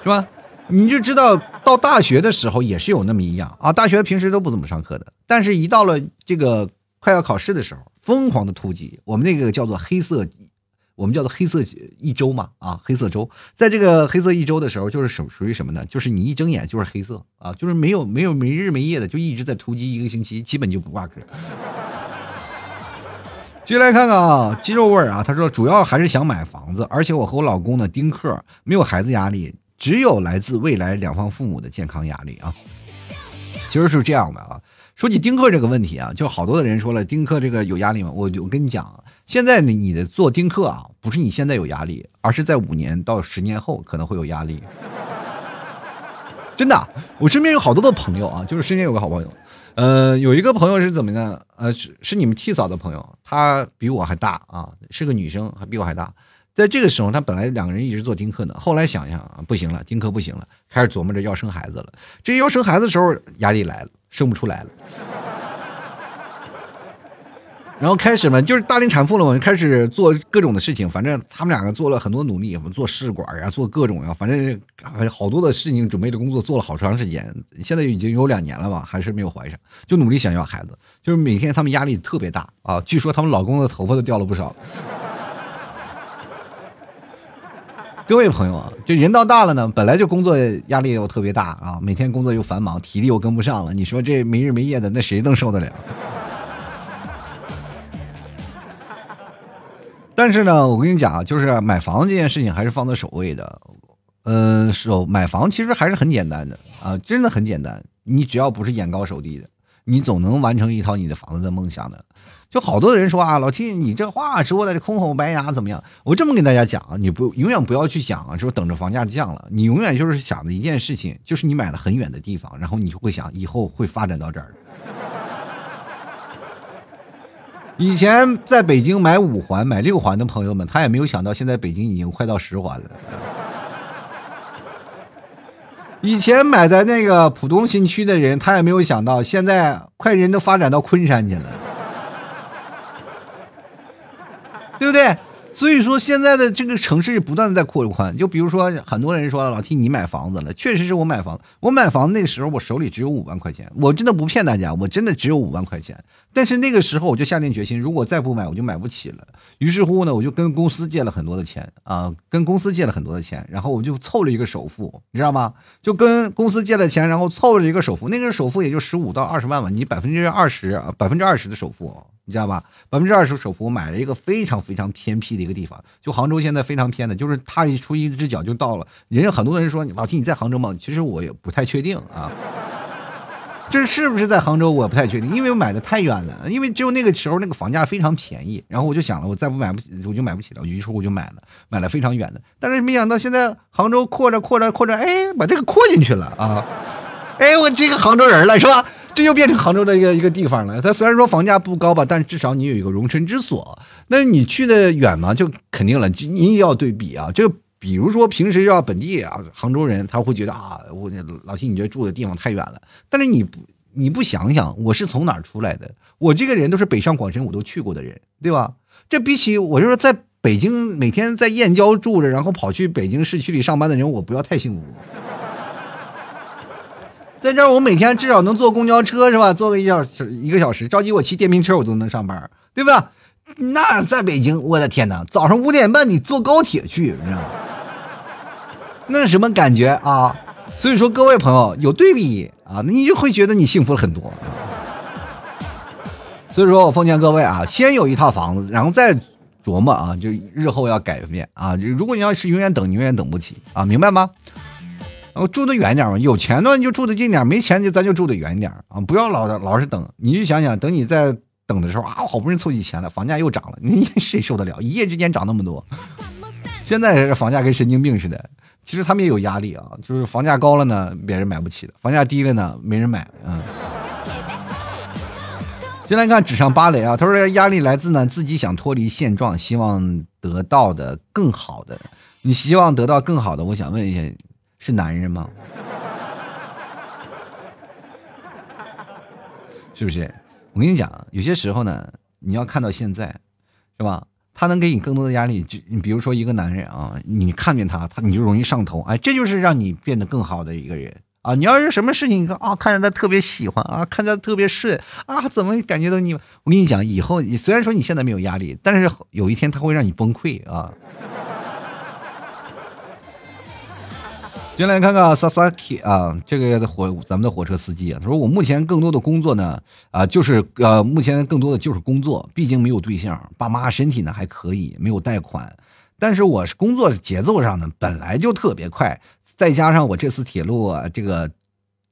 是吧？你就知道到大学的时候也是有那么一样啊。大学平时都不怎么上课的，但是一到了这个快要考试的时候，疯狂的突击。我们那个叫做黑色，我们叫做黑色一周嘛啊，黑色周。在这个黑色一周的时候，就是属属于什么呢？就是你一睁眼就是黑色啊，就是没有没有没日没夜的，就一直在突击一个星期，基本就不挂科。继续来看看啊，鸡肉味啊，他说主要还是想买房子，而且我和我老公呢丁克，没有孩子压力，只有来自未来两方父母的健康压力啊。其实是这样的啊，说起丁克这个问题啊，就好多的人说了，丁克这个有压力吗？我我跟你讲，现在你你的做丁克啊，不是你现在有压力，而是在五年到十年后可能会有压力。真的，我身边有好多的朋友啊，就是身边有个好朋友。呃，有一个朋友是怎么呢？呃，是是你们替嫂的朋友，她比我还大啊，是个女生，还比我还大。在这个时候，她本来两个人一直做丁克呢，后来想想啊，不行了，丁克不行了，开始琢磨着要生孩子了。这要生孩子的时候，压力来了，生不出来了。然后开始嘛，就是大龄产妇了嘛，开始做各种的事情。反正他们两个做了很多努力，做试管呀，做各种呀，反正好多的事情准备的工作做了好长时间。现在已经有两年了吧，还是没有怀上，就努力想要孩子。就是每天他们压力特别大啊，据说他们老公的头发都掉了不少。各位朋友啊，这人到大了呢，本来就工作压力又特别大啊，每天工作又繁忙，体力又跟不上了。你说这没日没夜的，那谁能受得了？但是呢，我跟你讲啊，就是买房这件事情还是放在首位的。嗯，首买房其实还是很简单的啊，真的很简单。你只要不是眼高手低的，你总能完成一套你的房子的梦想的。就好多人说啊，老七，你这话说的空口白牙怎么样？我这么跟大家讲啊，你不永远不要去想啊，说等着房价降了，你永远就是想的一件事情，就是你买了很远的地方，然后你就会想以后会发展到这儿。以前在北京买五环、买六环的朋友们，他也没有想到，现在北京已经快到十环了。以前买在那个浦东新区的人，他也没有想到，现在快人都发展到昆山去了，对？所以说，现在的这个城市不断的在扩宽。就比如说，很多人说老替你买房子了，确实是我买房子。我买房子那个时候，我手里只有五万块钱，我真的不骗大家，我真的只有五万块钱。但是那个时候，我就下定决心，如果再不买，我就买不起了。于是乎呢，我就跟公司借了很多的钱啊，跟公司借了很多的钱，然后我就凑了一个首付，你知道吗？就跟公司借了钱，然后凑了一个首付，那个首付也就十五到二十万吧，你百分之二十，百分之二十的首付。你知道吧？百分之二十首付买了一个非常非常偏僻的一个地方，就杭州现在非常偏的，就是踏一出一只脚就到了。人家很多人说老弟你在杭州吗？其实我也不太确定啊，这是不是在杭州我不太确定，因为我买的太远了，因为只有那个时候那个房价非常便宜，然后我就想了，我再不买不起我就买不起了，于是我就买了，买了非常远的。但是没想到现在杭州扩着扩着扩着，哎，把这个扩进去了啊，哎，我这个杭州人了是吧？这就变成杭州的一个一个地方了。它虽然说房价不高吧，但至少你有一个容身之所。那你去的远嘛，就肯定了，你也要对比啊。就比如说平时要本地啊，杭州人他会觉得啊，我老七你这住的地方太远了。但是你不你不想想，我是从哪儿出来的？我这个人都是北上广深我都去过的人，对吧？这比起我就说在北京每天在燕郊住着，然后跑去北京市区里上班的人，我不要太幸福。在这儿，我每天至少能坐公交车是吧？坐个一小时一个小时，着急我骑电瓶车我都能上班，对吧？那在北京，我的天哪，早上五点半你坐高铁去，你知道吗？那什么感觉啊？所以说，各位朋友有对比啊，那你就会觉得你幸福了很多。所以说我奉劝各位啊，先有一套房子，然后再琢磨啊，就日后要改变啊。如果你要是永远等，你永远等不起啊，明白吗？我住得远点嘛，有钱呢你就住得近点，没钱就咱就住得远点啊！不要老老是等，你就想想，等你在等的时候啊，好不容易凑齐钱了，房价又涨了，你 谁受得了？一夜之间涨那么多，现在房价跟神经病似的。其实他们也有压力啊，就是房价高了呢，别人买不起的；房价低了呢，没人买。嗯。先来看纸上芭蕾啊，他说压力来自呢自己想脱离现状，希望得到的更好的。你希望得到更好的，我想问一下。是男人吗？是不是？我跟你讲，有些时候呢，你要看到现在，是吧？他能给你更多的压力。就你比如说一个男人啊，你看见他，他你就容易上头，哎，这就是让你变得更好的一个人啊。你要是什么事情，你看啊，看见他特别喜欢啊，看着特别顺啊，怎么感觉到你？我跟你讲，以后你虽然说你现在没有压力，但是有一天他会让你崩溃啊。进来看看 Sasaki 啊，这个火咱们的火车司机啊，他说我目前更多的工作呢啊，就是呃，目前更多的就是工作，毕竟没有对象，爸妈身体呢还可以，没有贷款，但是我是工作节奏上呢本来就特别快，再加上我这次铁路啊这个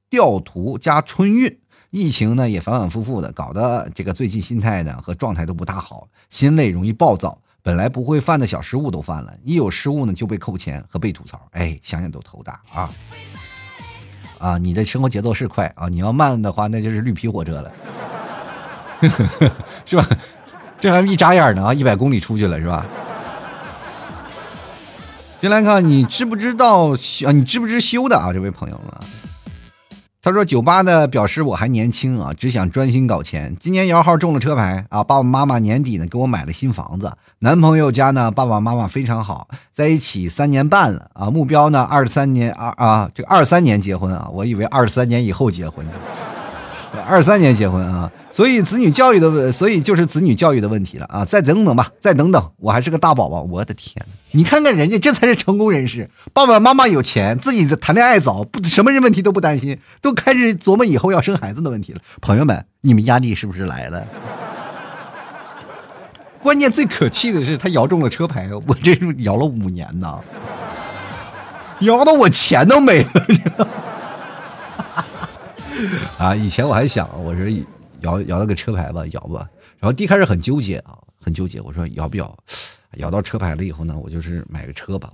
调图加春运，疫情呢也反反复复的，搞得这个最近心态呢和状态都不大好，心累，容易暴躁。本来不会犯的小失误都犯了，一有失误呢就被扣钱和被吐槽，哎，想想都头大啊！啊，你的生活节奏是快啊，你要慢的话那就是绿皮火车了，是吧？这还一眨眼呢啊，一百公里出去了是吧？进来看，你知不知道啊？你知不知修的啊？这位朋友啊？他说：“酒吧呢，表示我还年轻啊，只想专心搞钱。今年摇号中了车牌啊，爸爸妈妈年底呢给我买了新房子。男朋友家呢，爸爸妈妈非常好，在一起三年半了啊。目标呢，二三年二啊，这个二三年结婚啊，我以为二三年以后结婚呢，二三年结婚啊。”所以子女教育的问，所以就是子女教育的问题了啊！再等等吧，再等等，我还是个大宝宝，我的天你看看人家，这才是成功人士，爸爸妈妈有钱，自己谈恋爱早，不什么人问题都不担心，都开始琢磨以后要生孩子的问题了。朋友们，你们压力是不是来了？关键最可气的是，他摇中了车牌，我这是摇了五年呢，摇的我钱都没了。啊，以前我还想，我说。摇摇了个车牌吧，摇吧。然后第一开始很纠结啊，很纠结。我说摇不摇？摇到车牌了以后呢，我就是买个车吧。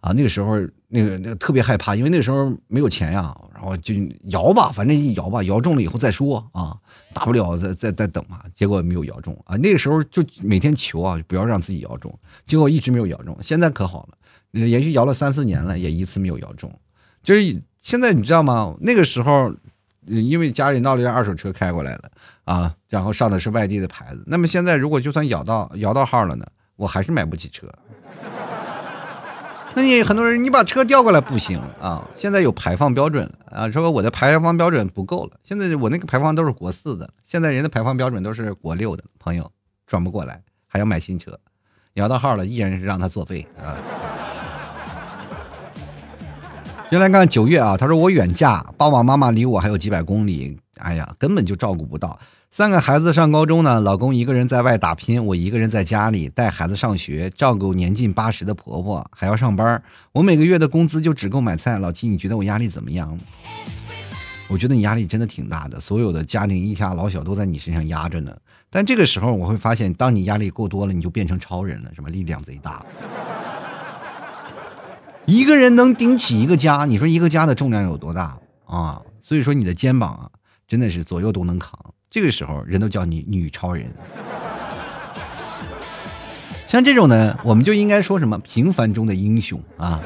啊，那个时候那个那个特别害怕，因为那个时候没有钱呀。然后就摇吧，反正一摇吧，摇中了以后再说啊，大不了再再再等嘛。结果没有摇中啊。那个时候就每天求啊，不要让自己摇中。结果一直没有摇中。现在可好了，连续摇了三四年了，也一次没有摇中。就是现在你知道吗？那个时候。因为家里闹了一辆二手车开过来了啊，然后上的是外地的牌子。那么现在如果就算摇到摇到号了呢，我还是买不起车。那你很多人，你把车调过来不行啊。现在有排放标准啊，说我的排放标准不够了。现在我那个排放都是国四的，现在人的排放标准都是国六的，朋友转不过来，还要买新车。摇到号了，依然是让他作废啊。原来看九月啊，他说我远嫁，爸爸妈妈离我还有几百公里，哎呀，根本就照顾不到。三个孩子上高中呢，老公一个人在外打拼，我一个人在家里带孩子上学，照顾年近八十的婆婆，还要上班。我每个月的工资就只够买菜。老七，你觉得我压力怎么样？我觉得你压力真的挺大的，所有的家庭一家老小都在你身上压着呢。但这个时候我会发现，当你压力过多了，你就变成超人了，什么力量贼大。一个人能顶起一个家，你说一个家的重量有多大啊？所以说你的肩膀啊，真的是左右都能扛。这个时候人都叫你女超人。像这种呢，我们就应该说什么平凡中的英雄啊。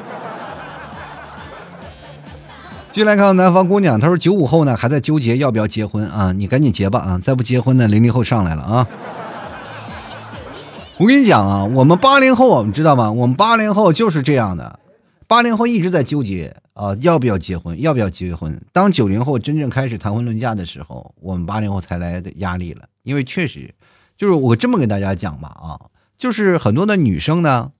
继续来看到南方姑娘，她说九五后呢还在纠结要不要结婚啊？你赶紧结吧啊！再不结婚呢，零零后上来了啊！我跟你讲啊，我们八零后，我们知道吗？我们八零后就是这样的。八零后一直在纠结啊，要不要结婚？要不要结婚？当九零后真正开始谈婚论嫁的时候，我们八零后才来的压力了。因为确实，就是我这么跟大家讲吧啊，就是很多的女生呢，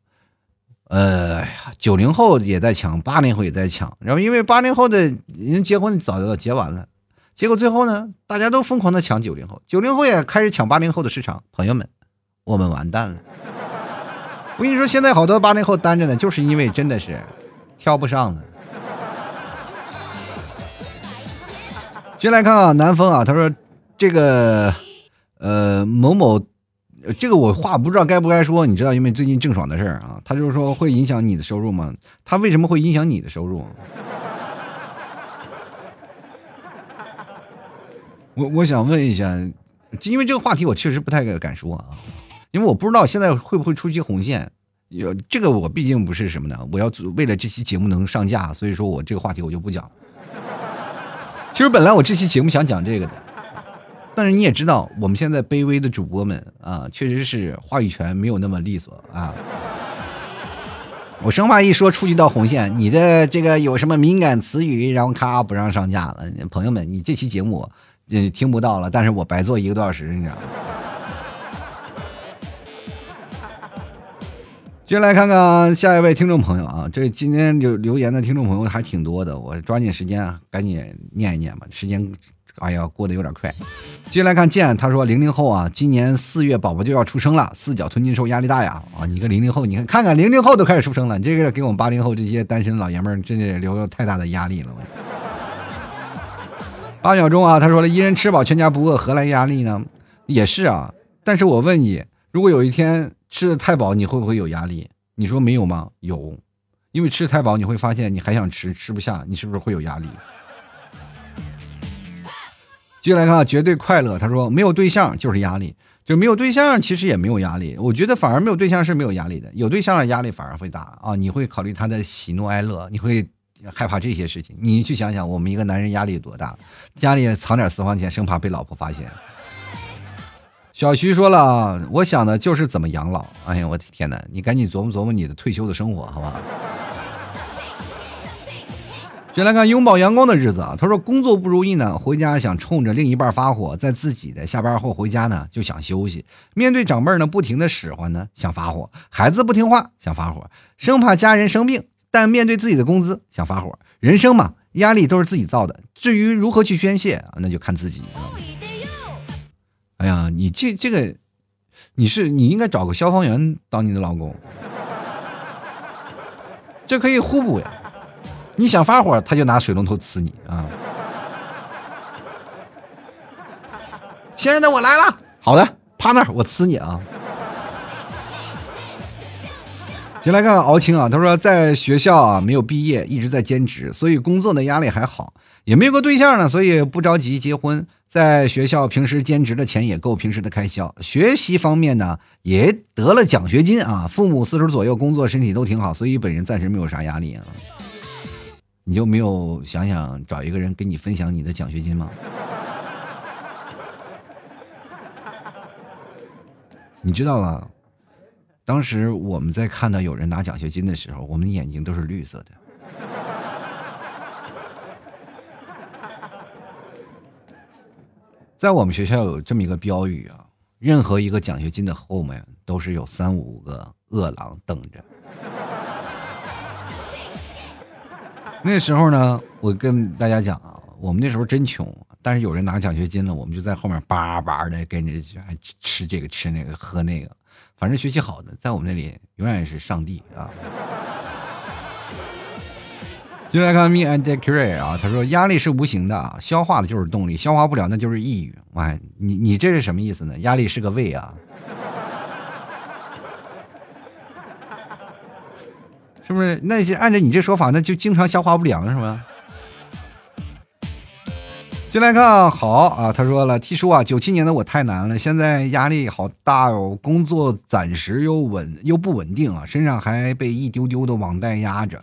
呃，九零后也在抢，八零后也在抢。然后因为八零后的人结婚早就结完了，结果最后呢，大家都疯狂的抢九零后，九零后也开始抢八零后的市场。朋友们，我们完蛋了。我跟你说，现在好多八零后单着呢，就是因为真的是。挑不上了。先来看啊，南风啊，他说这个呃某某，这个我话不知道该不该说，你知道，因为最近郑爽的事儿啊，他就是说会影响你的收入吗？他为什么会影响你的收入？我我想问一下，因为这个话题我确实不太敢说啊，因为我不知道现在会不会出现红线。有这个，我毕竟不是什么呢？我要为了这期节目能上架，所以说我这个话题我就不讲。其实本来我这期节目想讲这个的，但是你也知道，我们现在卑微的主播们啊，确实是话语权没有那么利索啊。我生怕一说触及到红线，你的这个有什么敏感词语，然后咔不让上架了。朋友们，你这期节目嗯听不到了，但是我白做一个多小时，你知道吗？接下来看看下一位听众朋友啊，这今天留留言的听众朋友还挺多的，我抓紧时间啊，赶紧念一念吧，时间。哎呀，过得有点快。接下来看剑，他说零零后啊，今年四月宝宝就要出生了，四脚吞金兽压力大呀！啊，你个零零后，你看看看零零后都开始出生了，你这个给我们八零后这些单身老爷们儿真的留了太大的压力了。八秒钟啊，他说了一人吃饱全家不饿，何来压力呢？也是啊，但是我问你，如果有一天吃的太饱，你会不会有压力？你说没有吗？有，因为吃的太饱，你会发现你还想吃，吃不下，你是不是会有压力？接下来看绝对快乐，他说没有对象就是压力，就没有对象其实也没有压力。我觉得反而没有对象是没有压力的，有对象的压力反而会大啊！你会考虑他的喜怒哀乐，你会害怕这些事情。你去想想，我们一个男人压力有多大？家里藏点私房钱，生怕被老婆发现。小徐说了，我想的就是怎么养老。哎呀，我的天哪！你赶紧琢磨琢磨你的退休的生活，好吧？先来看拥抱阳光的日子啊！他说工作不如意呢，回家想冲着另一半发火，在自己的下班后回家呢就想休息。面对长辈呢不停的使唤呢想发火，孩子不听话想发火，生怕家人生病，但面对自己的工资想发火。人生嘛，压力都是自己造的，至于如何去宣泄那就看自己。哎呀，你这这个，你是你应该找个消防员当你的老公，这可以互补呀。你想发火，他就拿水龙头呲你啊！亲爱的，我来了。好的，趴那儿，我呲你啊！先来看看敖青啊，他说在学校啊没有毕业，一直在兼职，所以工作的压力还好，也没有个对象呢，所以不着急结婚。在学校平时兼职的钱也够平时的开销，学习方面呢也得了奖学金啊，父母四十左右，工作身体都挺好，所以本人暂时没有啥压力啊。你就没有想想找一个人跟你分享你的奖学金吗？你知道吗？当时我们在看到有人拿奖学金的时候，我们眼睛都是绿色的。在我们学校有这么一个标语啊：任何一个奖学金的后面都是有三五个饿狼等着。那时候呢，我跟大家讲啊，我们那时候真穷，但是有人拿奖学金了，我们就在后面叭叭的跟着还吃这个吃那个喝那个，反正学习好的，在我们那里永远是上帝啊。进来看 me and Carrie 啊，他说压力是无形的，消化的就是动力，消化不了那就是抑郁。哎，你你这是什么意思呢？压力是个胃啊。是不是那些按照你这说法，那就经常消化不良是吗？进来看好啊，他说了，T 叔啊，九七年的我太难了，现在压力好大哦，工作暂时又稳又不稳定啊，身上还被一丢丢的网贷压着。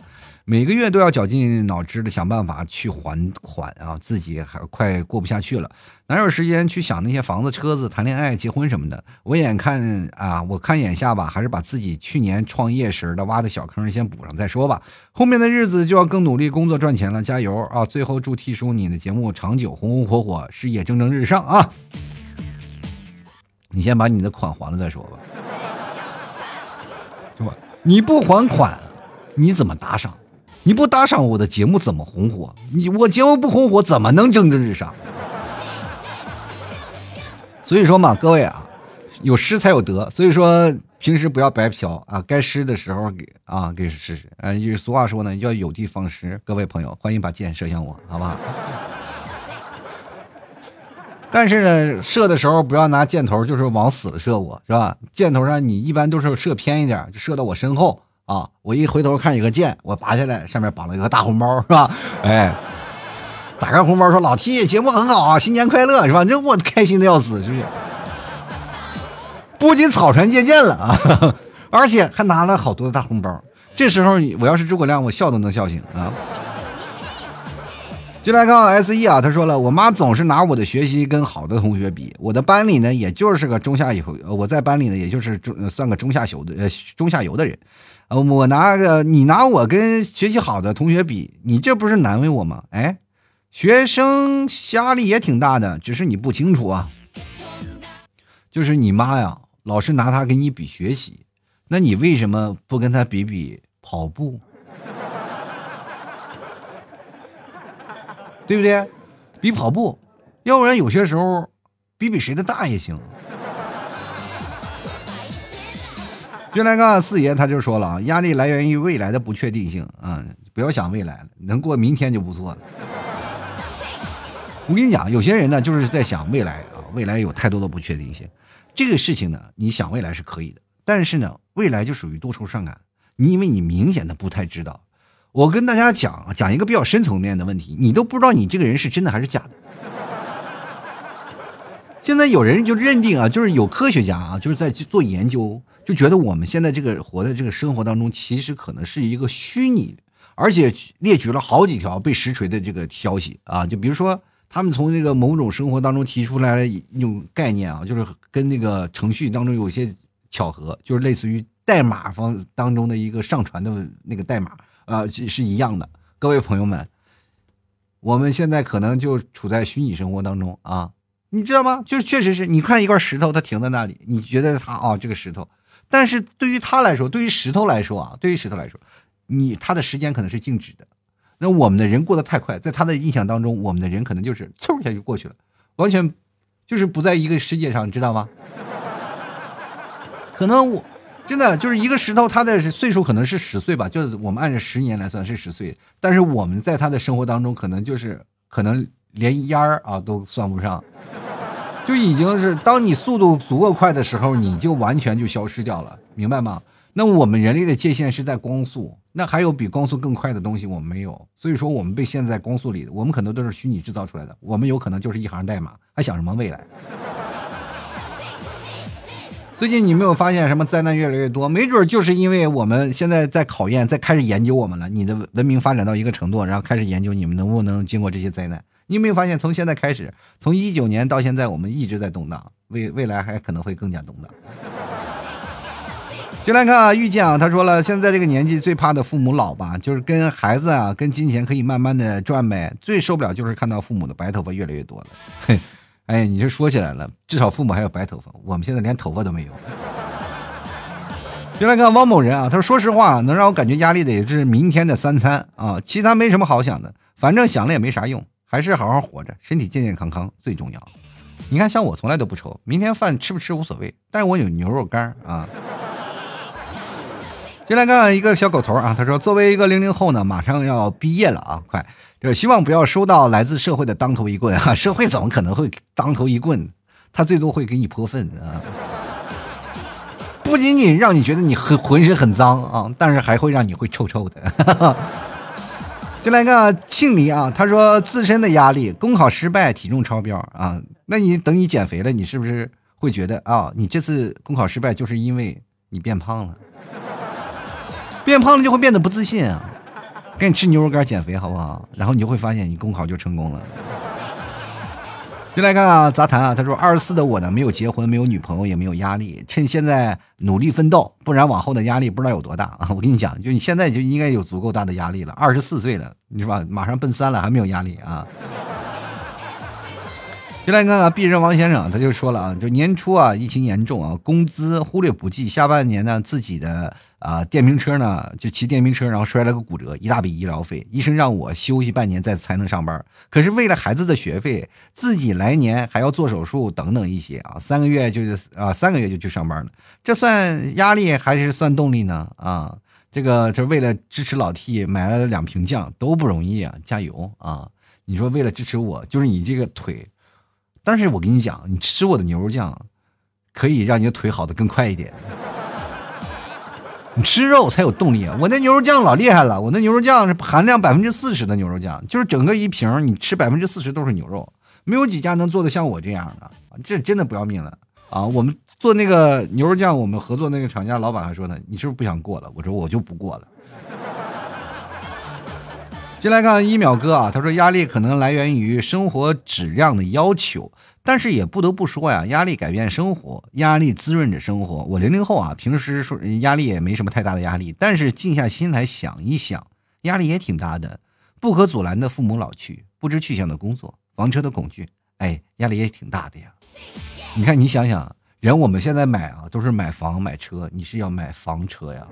每个月都要绞尽脑汁的想办法去还款啊，自己还快过不下去了，哪有时间去想那些房子、车子、谈恋爱、结婚什么的？我眼看啊，我看眼下吧，还是把自己去年创业时的挖的小坑先补上再说吧。后面的日子就要更努力工作赚钱了，加油啊！最后祝 T 叔你的节目长久红红火火，事业蒸蒸日上啊！你先把你的款还了再说吧，是吧？你不还款，你怎么打赏？你不打赏我的节目怎么红火？你我节目不红火怎么能蒸蒸日上？所以说嘛，各位啊，有失才有得。所以说平时不要白嫖啊，该失的时候给啊给施施。嗯，俗话说呢，要有的放矢。各位朋友，欢迎把箭射向我，好吧？但是呢，射的时候不要拿箭头就是往死了射我，是吧？箭头上你一般都是射偏一点，就射到我身后。啊！我一回头看有个剑，我拔下来，上面绑了一个大红包，是吧？哎，打开红包说：“老 T 节目很好啊，新年快乐，是吧？”这我开心的要死，是不是？不仅草船借箭了啊，而且还拿了好多的大红包。这时候我要是诸葛亮，我笑都能笑醒啊！进来看 S E 啊，他说了，我妈总是拿我的学习跟好的同学比，我的班里呢，也就是个中下游，我在班里呢，也就是中算个中下游的呃中下游的人，我拿个你拿我跟学习好的同学比，你这不是难为我吗？哎，学生压力也挺大的，只是你不清楚啊，就是你妈呀，老是拿他跟你比学习，那你为什么不跟他比比跑步？对不对？比跑步，要不然有些时候比比谁的大也行。就来个四爷他就说了啊，压力来源于未来的不确定性啊，不要想未来了，能过明天就不错了。我跟你讲，有些人呢就是在想未来啊，未来有太多的不确定性。这个事情呢，你想未来是可以的，但是呢，未来就属于多愁善感，你因为你明显的不太知道。我跟大家讲讲一个比较深层面的问题，你都不知道你这个人是真的还是假的。现在有人就认定啊，就是有科学家啊，就是在做研究，就觉得我们现在这个活在这个生活当中，其实可能是一个虚拟，而且列举了好几条被实锤的这个消息啊，就比如说他们从那个某种生活当中提出来了一种概念啊，就是跟那个程序当中有些巧合，就是类似于代码方当中的一个上传的那个代码。啊，是是一样的，各位朋友们，我们现在可能就处在虚拟生活当中啊，你知道吗？就是确实是你看一块石头，它停在那里，你觉得它啊这个石头，但是对于他来说，对于石头来说啊，对于石头来说，你他的时间可能是静止的。那我们的人过得太快，在他的印象当中，我们的人可能就是嗖一下就过去了，完全就是不在一个世界上，知道吗？可能我。真的就是一个石头，他的岁数可能是十岁吧，就是我们按照十年来算是十岁，但是我们在他的生活当中，可能就是可能连烟儿啊都算不上，就已经是当你速度足够快的时候，你就完全就消失掉了，明白吗？那我们人类的界限是在光速，那还有比光速更快的东西我们没有，所以说我们被陷在光速里，我们可能都是虚拟制造出来的，我们有可能就是一行代码，还想什么未来？最近你没有发现什么灾难越来越多？没准就是因为我们现在在考验，在开始研究我们了。你的文明发展到一个程度，然后开始研究你们能不能经过这些灾难。你有没有发现，从现在开始，从一九年到现在，我们一直在动荡，未未来还可能会更加动荡。就来看啊，遇见啊，他说了，现在这个年纪最怕的父母老吧，就是跟孩子啊，跟金钱可以慢慢的赚呗，最受不了就是看到父母的白头发越来越多了。嘿。哎，你这说起来了，至少父母还有白头发，我们现在连头发都没有。就来看汪某人啊，他说：“说实话，能让我感觉压力的也是明天的三餐啊，其他没什么好想的，反正想了也没啥用，还是好好活着，身体健健康康最重要。你看，像我从来都不愁明天饭吃不吃无所谓，但是我有牛肉干啊。”进来看一个小狗头啊，他说：“作为一个零零后呢，马上要毕业了啊，快。”就是希望不要收到来自社会的当头一棍啊！社会怎么可能会当头一棍？他最多会给你泼粪啊！不仅仅让你觉得你很浑身很脏啊，但是还会让你会臭臭的。就来个庆黎啊，他说自身的压力，公考失败，体重超标啊。那你等你减肥了，你是不是会觉得啊，你这次公考失败就是因为你变胖了？变胖了就会变得不自信啊。赶紧吃牛肉干减肥好不好？然后你就会发现你公考就成功了。进来看啊，杂谈啊，他说二十四的我呢，没有结婚，没有女朋友，也没有压力，趁现在努力奋斗，不然往后的压力不知道有多大啊！我跟你讲，就你现在就应该有足够大的压力了。二十四岁了，你说吧，马上奔三了，还没有压力啊？进来看看毕人王先生，他就说了啊，就年初啊，疫情严重啊，工资忽略不计，下半年呢，自己的。啊，电瓶车呢，就骑电瓶车，然后摔了个骨折，一大笔医疗费，医生让我休息半年再才能上班。可是为了孩子的学费，自己来年还要做手术等等一些啊，三个月就是啊，三个月就去上班了。这算压力还是算动力呢？啊，这个这为了支持老 T 买了两瓶酱都不容易啊，加油啊！你说为了支持我，就是你这个腿，但是我跟你讲，你吃我的牛肉酱，可以让你的腿好的更快一点。你吃肉才有动力啊！我那牛肉酱老厉害了，我那牛肉酱是含量百分之四十的牛肉酱，就是整个一瓶你吃百分之四十都是牛肉，没有几家能做的像我这样的，这真的不要命了啊！我们做那个牛肉酱，我们合作那个厂家老板还说呢，你是不是不想过了？我说我就不过了。先来看一秒哥啊，他说压力可能来源于生活质量的要求，但是也不得不说呀，压力改变生活，压力滋润着生活。我零零后啊，平时说压力也没什么太大的压力，但是静下心来想一想，压力也挺大的。不可阻拦的父母老去，不知去向的工作，房车的恐惧，哎，压力也挺大的呀。你看，你想想，人我们现在买啊，都是买房买车，你是要买房车呀？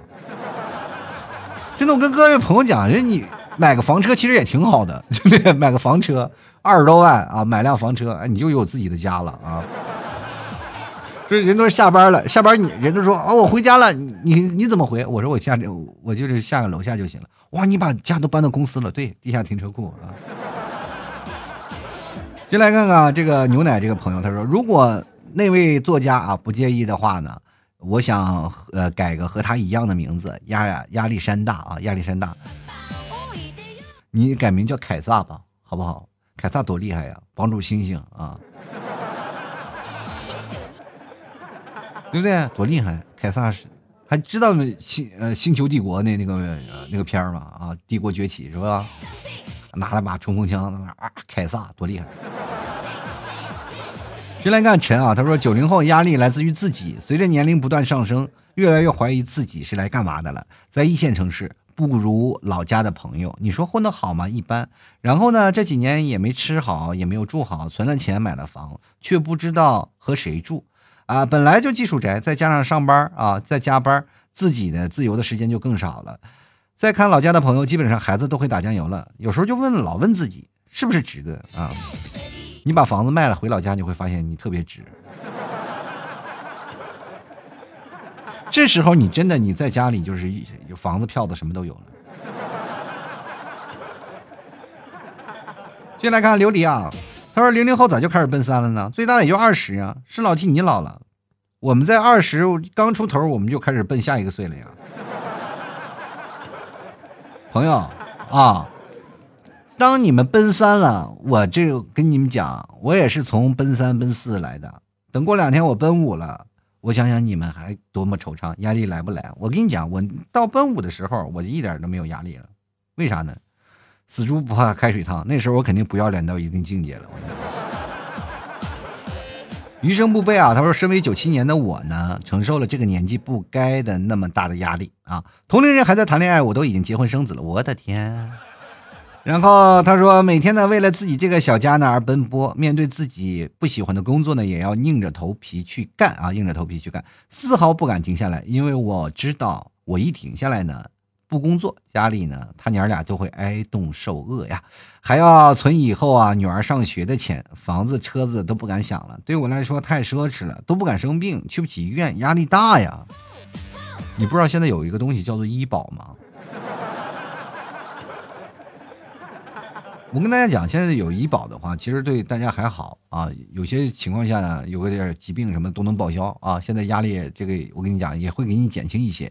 真的，我跟各位朋友讲，人你 买个房车其实也挺好的，对 不对？买个房车二十多万啊，买辆房车，哎，你就有自己的家了啊。这人都是下班了，下班你人都说啊，我回家了，你你怎么回？我说我下我就是下个楼下就行了。哇，你把家都搬到公司了？对，地下停车库啊。先来看看这个牛奶这个朋友，他说如果那位作家啊不介意的话呢？我想呃改个和他一样的名字，压压力山大啊，压力山大。你改名叫凯撒吧，好不好？凯撒多厉害呀，帮助星星啊，对不对？多厉害！凯撒是还知道星呃星球帝国那那个那个片儿吗？啊，帝国崛起是吧？拿了把冲锋枪在那啊，凯撒多厉害！谁来干陈啊，他说九零后压力来自于自己，随着年龄不断上升，越来越怀疑自己是来干嘛的了。在一线城市，不如老家的朋友，你说混得好吗？一般。然后呢，这几年也没吃好，也没有住好，存了钱买了房，却不知道和谁住啊。本来就技术宅，再加上上班啊，再加班，自己的自由的时间就更少了。再看老家的朋友，基本上孩子都会打酱油了，有时候就问老问自己，是不是值得啊？你把房子卖了回老家，你会发现你特别值。这时候你真的你在家里就是有房子、票子什么都有了。进来看琉璃啊，他说零零后咋就开始奔三了呢？最大也就二十啊，是老 T 你老了，我们在二十刚出头，我们就开始奔下一个岁了呀。朋友啊。当你们奔三了，我这跟你们讲，我也是从奔三奔四来的。等过两天我奔五了，我想想你们还多么惆怅，压力来不来？我跟你讲，我到奔五的时候，我就一点都没有压力了。为啥呢？死猪不怕开水烫，那时候我肯定不要脸到一定境界了。余生不悲啊！他说，身为九七年的我呢，承受了这个年纪不该的那么大的压力啊。同龄人还在谈恋爱，我都已经结婚生子了。我的天！然后他说，每天呢，为了自己这个小家呢而奔波，面对自己不喜欢的工作呢，也要硬着头皮去干啊，硬着头皮去干，丝毫不敢停下来，因为我知道，我一停下来呢，不工作，家里呢，他娘俩就会挨冻受饿呀，还要存以后啊女儿上学的钱，房子车子都不敢想了，对我来说太奢侈了，都不敢生病，去不起医院，压力大呀。你不知道现在有一个东西叫做医保吗？我跟大家讲，现在有医保的话，其实对大家还好啊。有些情况下呢，有个点疾病什么都能报销啊。现在压力这个，我跟你讲，也会给你减轻一些。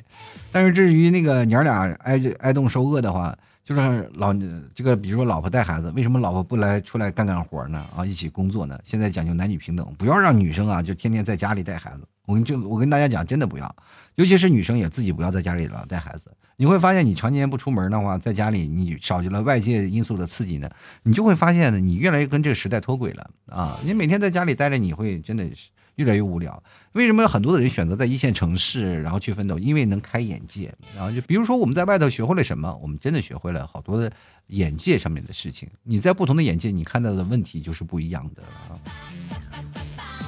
但是至于那个娘俩挨挨冻受饿的话，就是老这个，比如说老婆带孩子，为什么老婆不来出来干干活呢？啊，一起工作呢？现在讲究男女平等，不要让女生啊就天天在家里带孩子。我跟就我跟大家讲，真的不要，尤其是女生也自己不要在家里老带孩子。你会发现，你常年不出门的话，在家里你少去了外界因素的刺激呢，你就会发现呢，你越来越跟这个时代脱轨了啊！你每天在家里待着，你会真的是越来越无聊。为什么有很多的人选择在一线城市，然后去奋斗？因为能开眼界。然后就比如说我们在外头学会了什么，我们真的学会了好多的眼界上面的事情。你在不同的眼界，你看到的问题就是不一样的啊。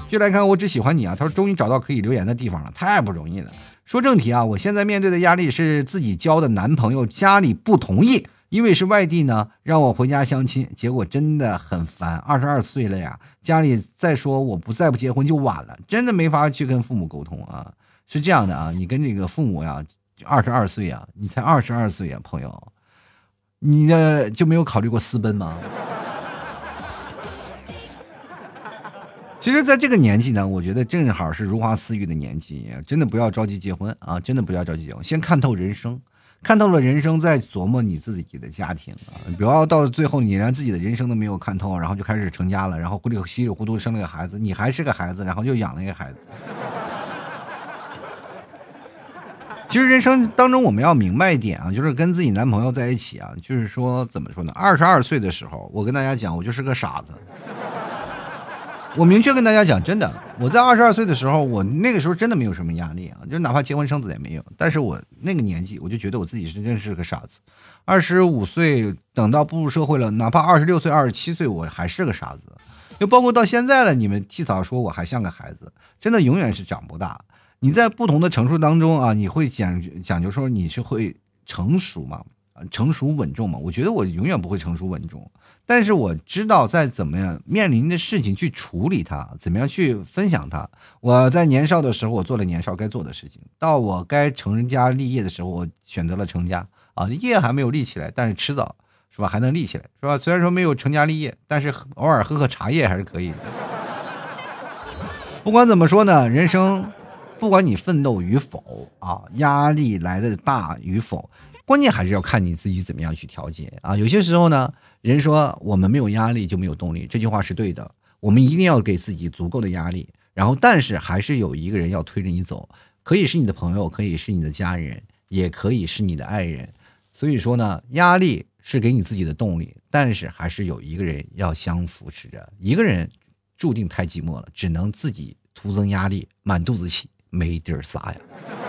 就来看，我只喜欢你啊！他说，终于找到可以留言的地方了，太不容易了。说正题啊，我现在面对的压力是自己交的男朋友家里不同意，因为是外地呢，让我回家相亲，结果真的很烦。二十二岁了呀，家里再说我不再不结婚就晚了，真的没法去跟父母沟通啊。是这样的啊，你跟这个父母呀，二十二岁啊，你才二十二岁啊，朋友，你的就没有考虑过私奔吗？其实，在这个年纪呢，我觉得正好是如花似玉的年纪，真的不要着急结婚啊！真的不要着急结婚，先看透人生，看透了人生，再琢磨你自己的家庭啊！不要到最后你连自己的人生都没有看透，然后就开始成家了，然后糊里稀里糊涂生了个孩子，你还是个孩子，然后又养了一个孩子。其实人生当中我们要明白一点啊，就是跟自己男朋友在一起啊，就是说怎么说呢？二十二岁的时候，我跟大家讲，我就是个傻子。我明确跟大家讲，真的，我在二十二岁的时候，我那个时候真的没有什么压力啊，就哪怕结婚生子也没有。但是我那个年纪，我就觉得我自己是真是个傻子。二十五岁等到步入社会了，哪怕二十六岁、二十七岁，我还是个傻子。就包括到现在了，你们替嫂说我还像个孩子，真的永远是长不大。你在不同的成熟当中啊，你会讲讲究说你是会成熟吗？成熟稳重嘛？我觉得我永远不会成熟稳重。但是我知道在怎么样面临的事情去处理它，怎么样去分享它。我在年少的时候，我做了年少该做的事情；到我该成家立业的时候，我选择了成家。啊，业还没有立起来，但是迟早是吧，还能立起来，是吧？虽然说没有成家立业，但是偶尔喝喝茶叶还是可以的。不管怎么说呢，人生，不管你奋斗与否啊，压力来的大与否，关键还是要看你自己怎么样去调节啊。有些时候呢。人说我们没有压力就没有动力，这句话是对的。我们一定要给自己足够的压力，然后但是还是有一个人要推着你走，可以是你的朋友，可以是你的家人，也可以是你的爱人。所以说呢，压力是给你自己的动力，但是还是有一个人要相扶持着。一个人注定太寂寞了，只能自己徒增压力，满肚子气，没地儿撒呀。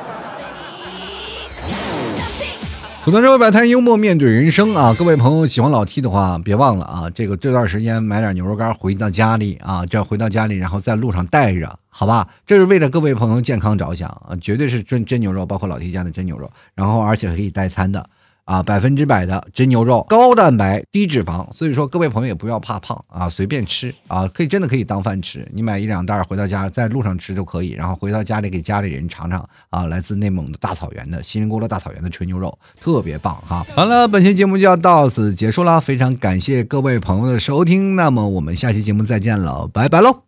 吐槽社会百态，幽默面对人生啊！各位朋友喜欢老 T 的话，别忘了啊！这个这段时间买点牛肉干回到家里啊，这回到家里，然后在路上带着，好吧？这是为了各位朋友健康着想啊，绝对是真真牛肉，包括老 T 家的真牛肉，然后而且可以代餐的。啊，百分之百的真牛肉，高蛋白低脂肪，所以说各位朋友也不要怕胖啊，随便吃啊，可以真的可以当饭吃。你买一两袋回到家，在路上吃就可以，然后回到家里给家里人尝尝啊，来自内蒙的大草原的锡林郭勒大草原的纯牛肉，特别棒哈。好了，本期节目就要到此结束了，非常感谢各位朋友的收听，那么我们下期节目再见了，拜拜喽。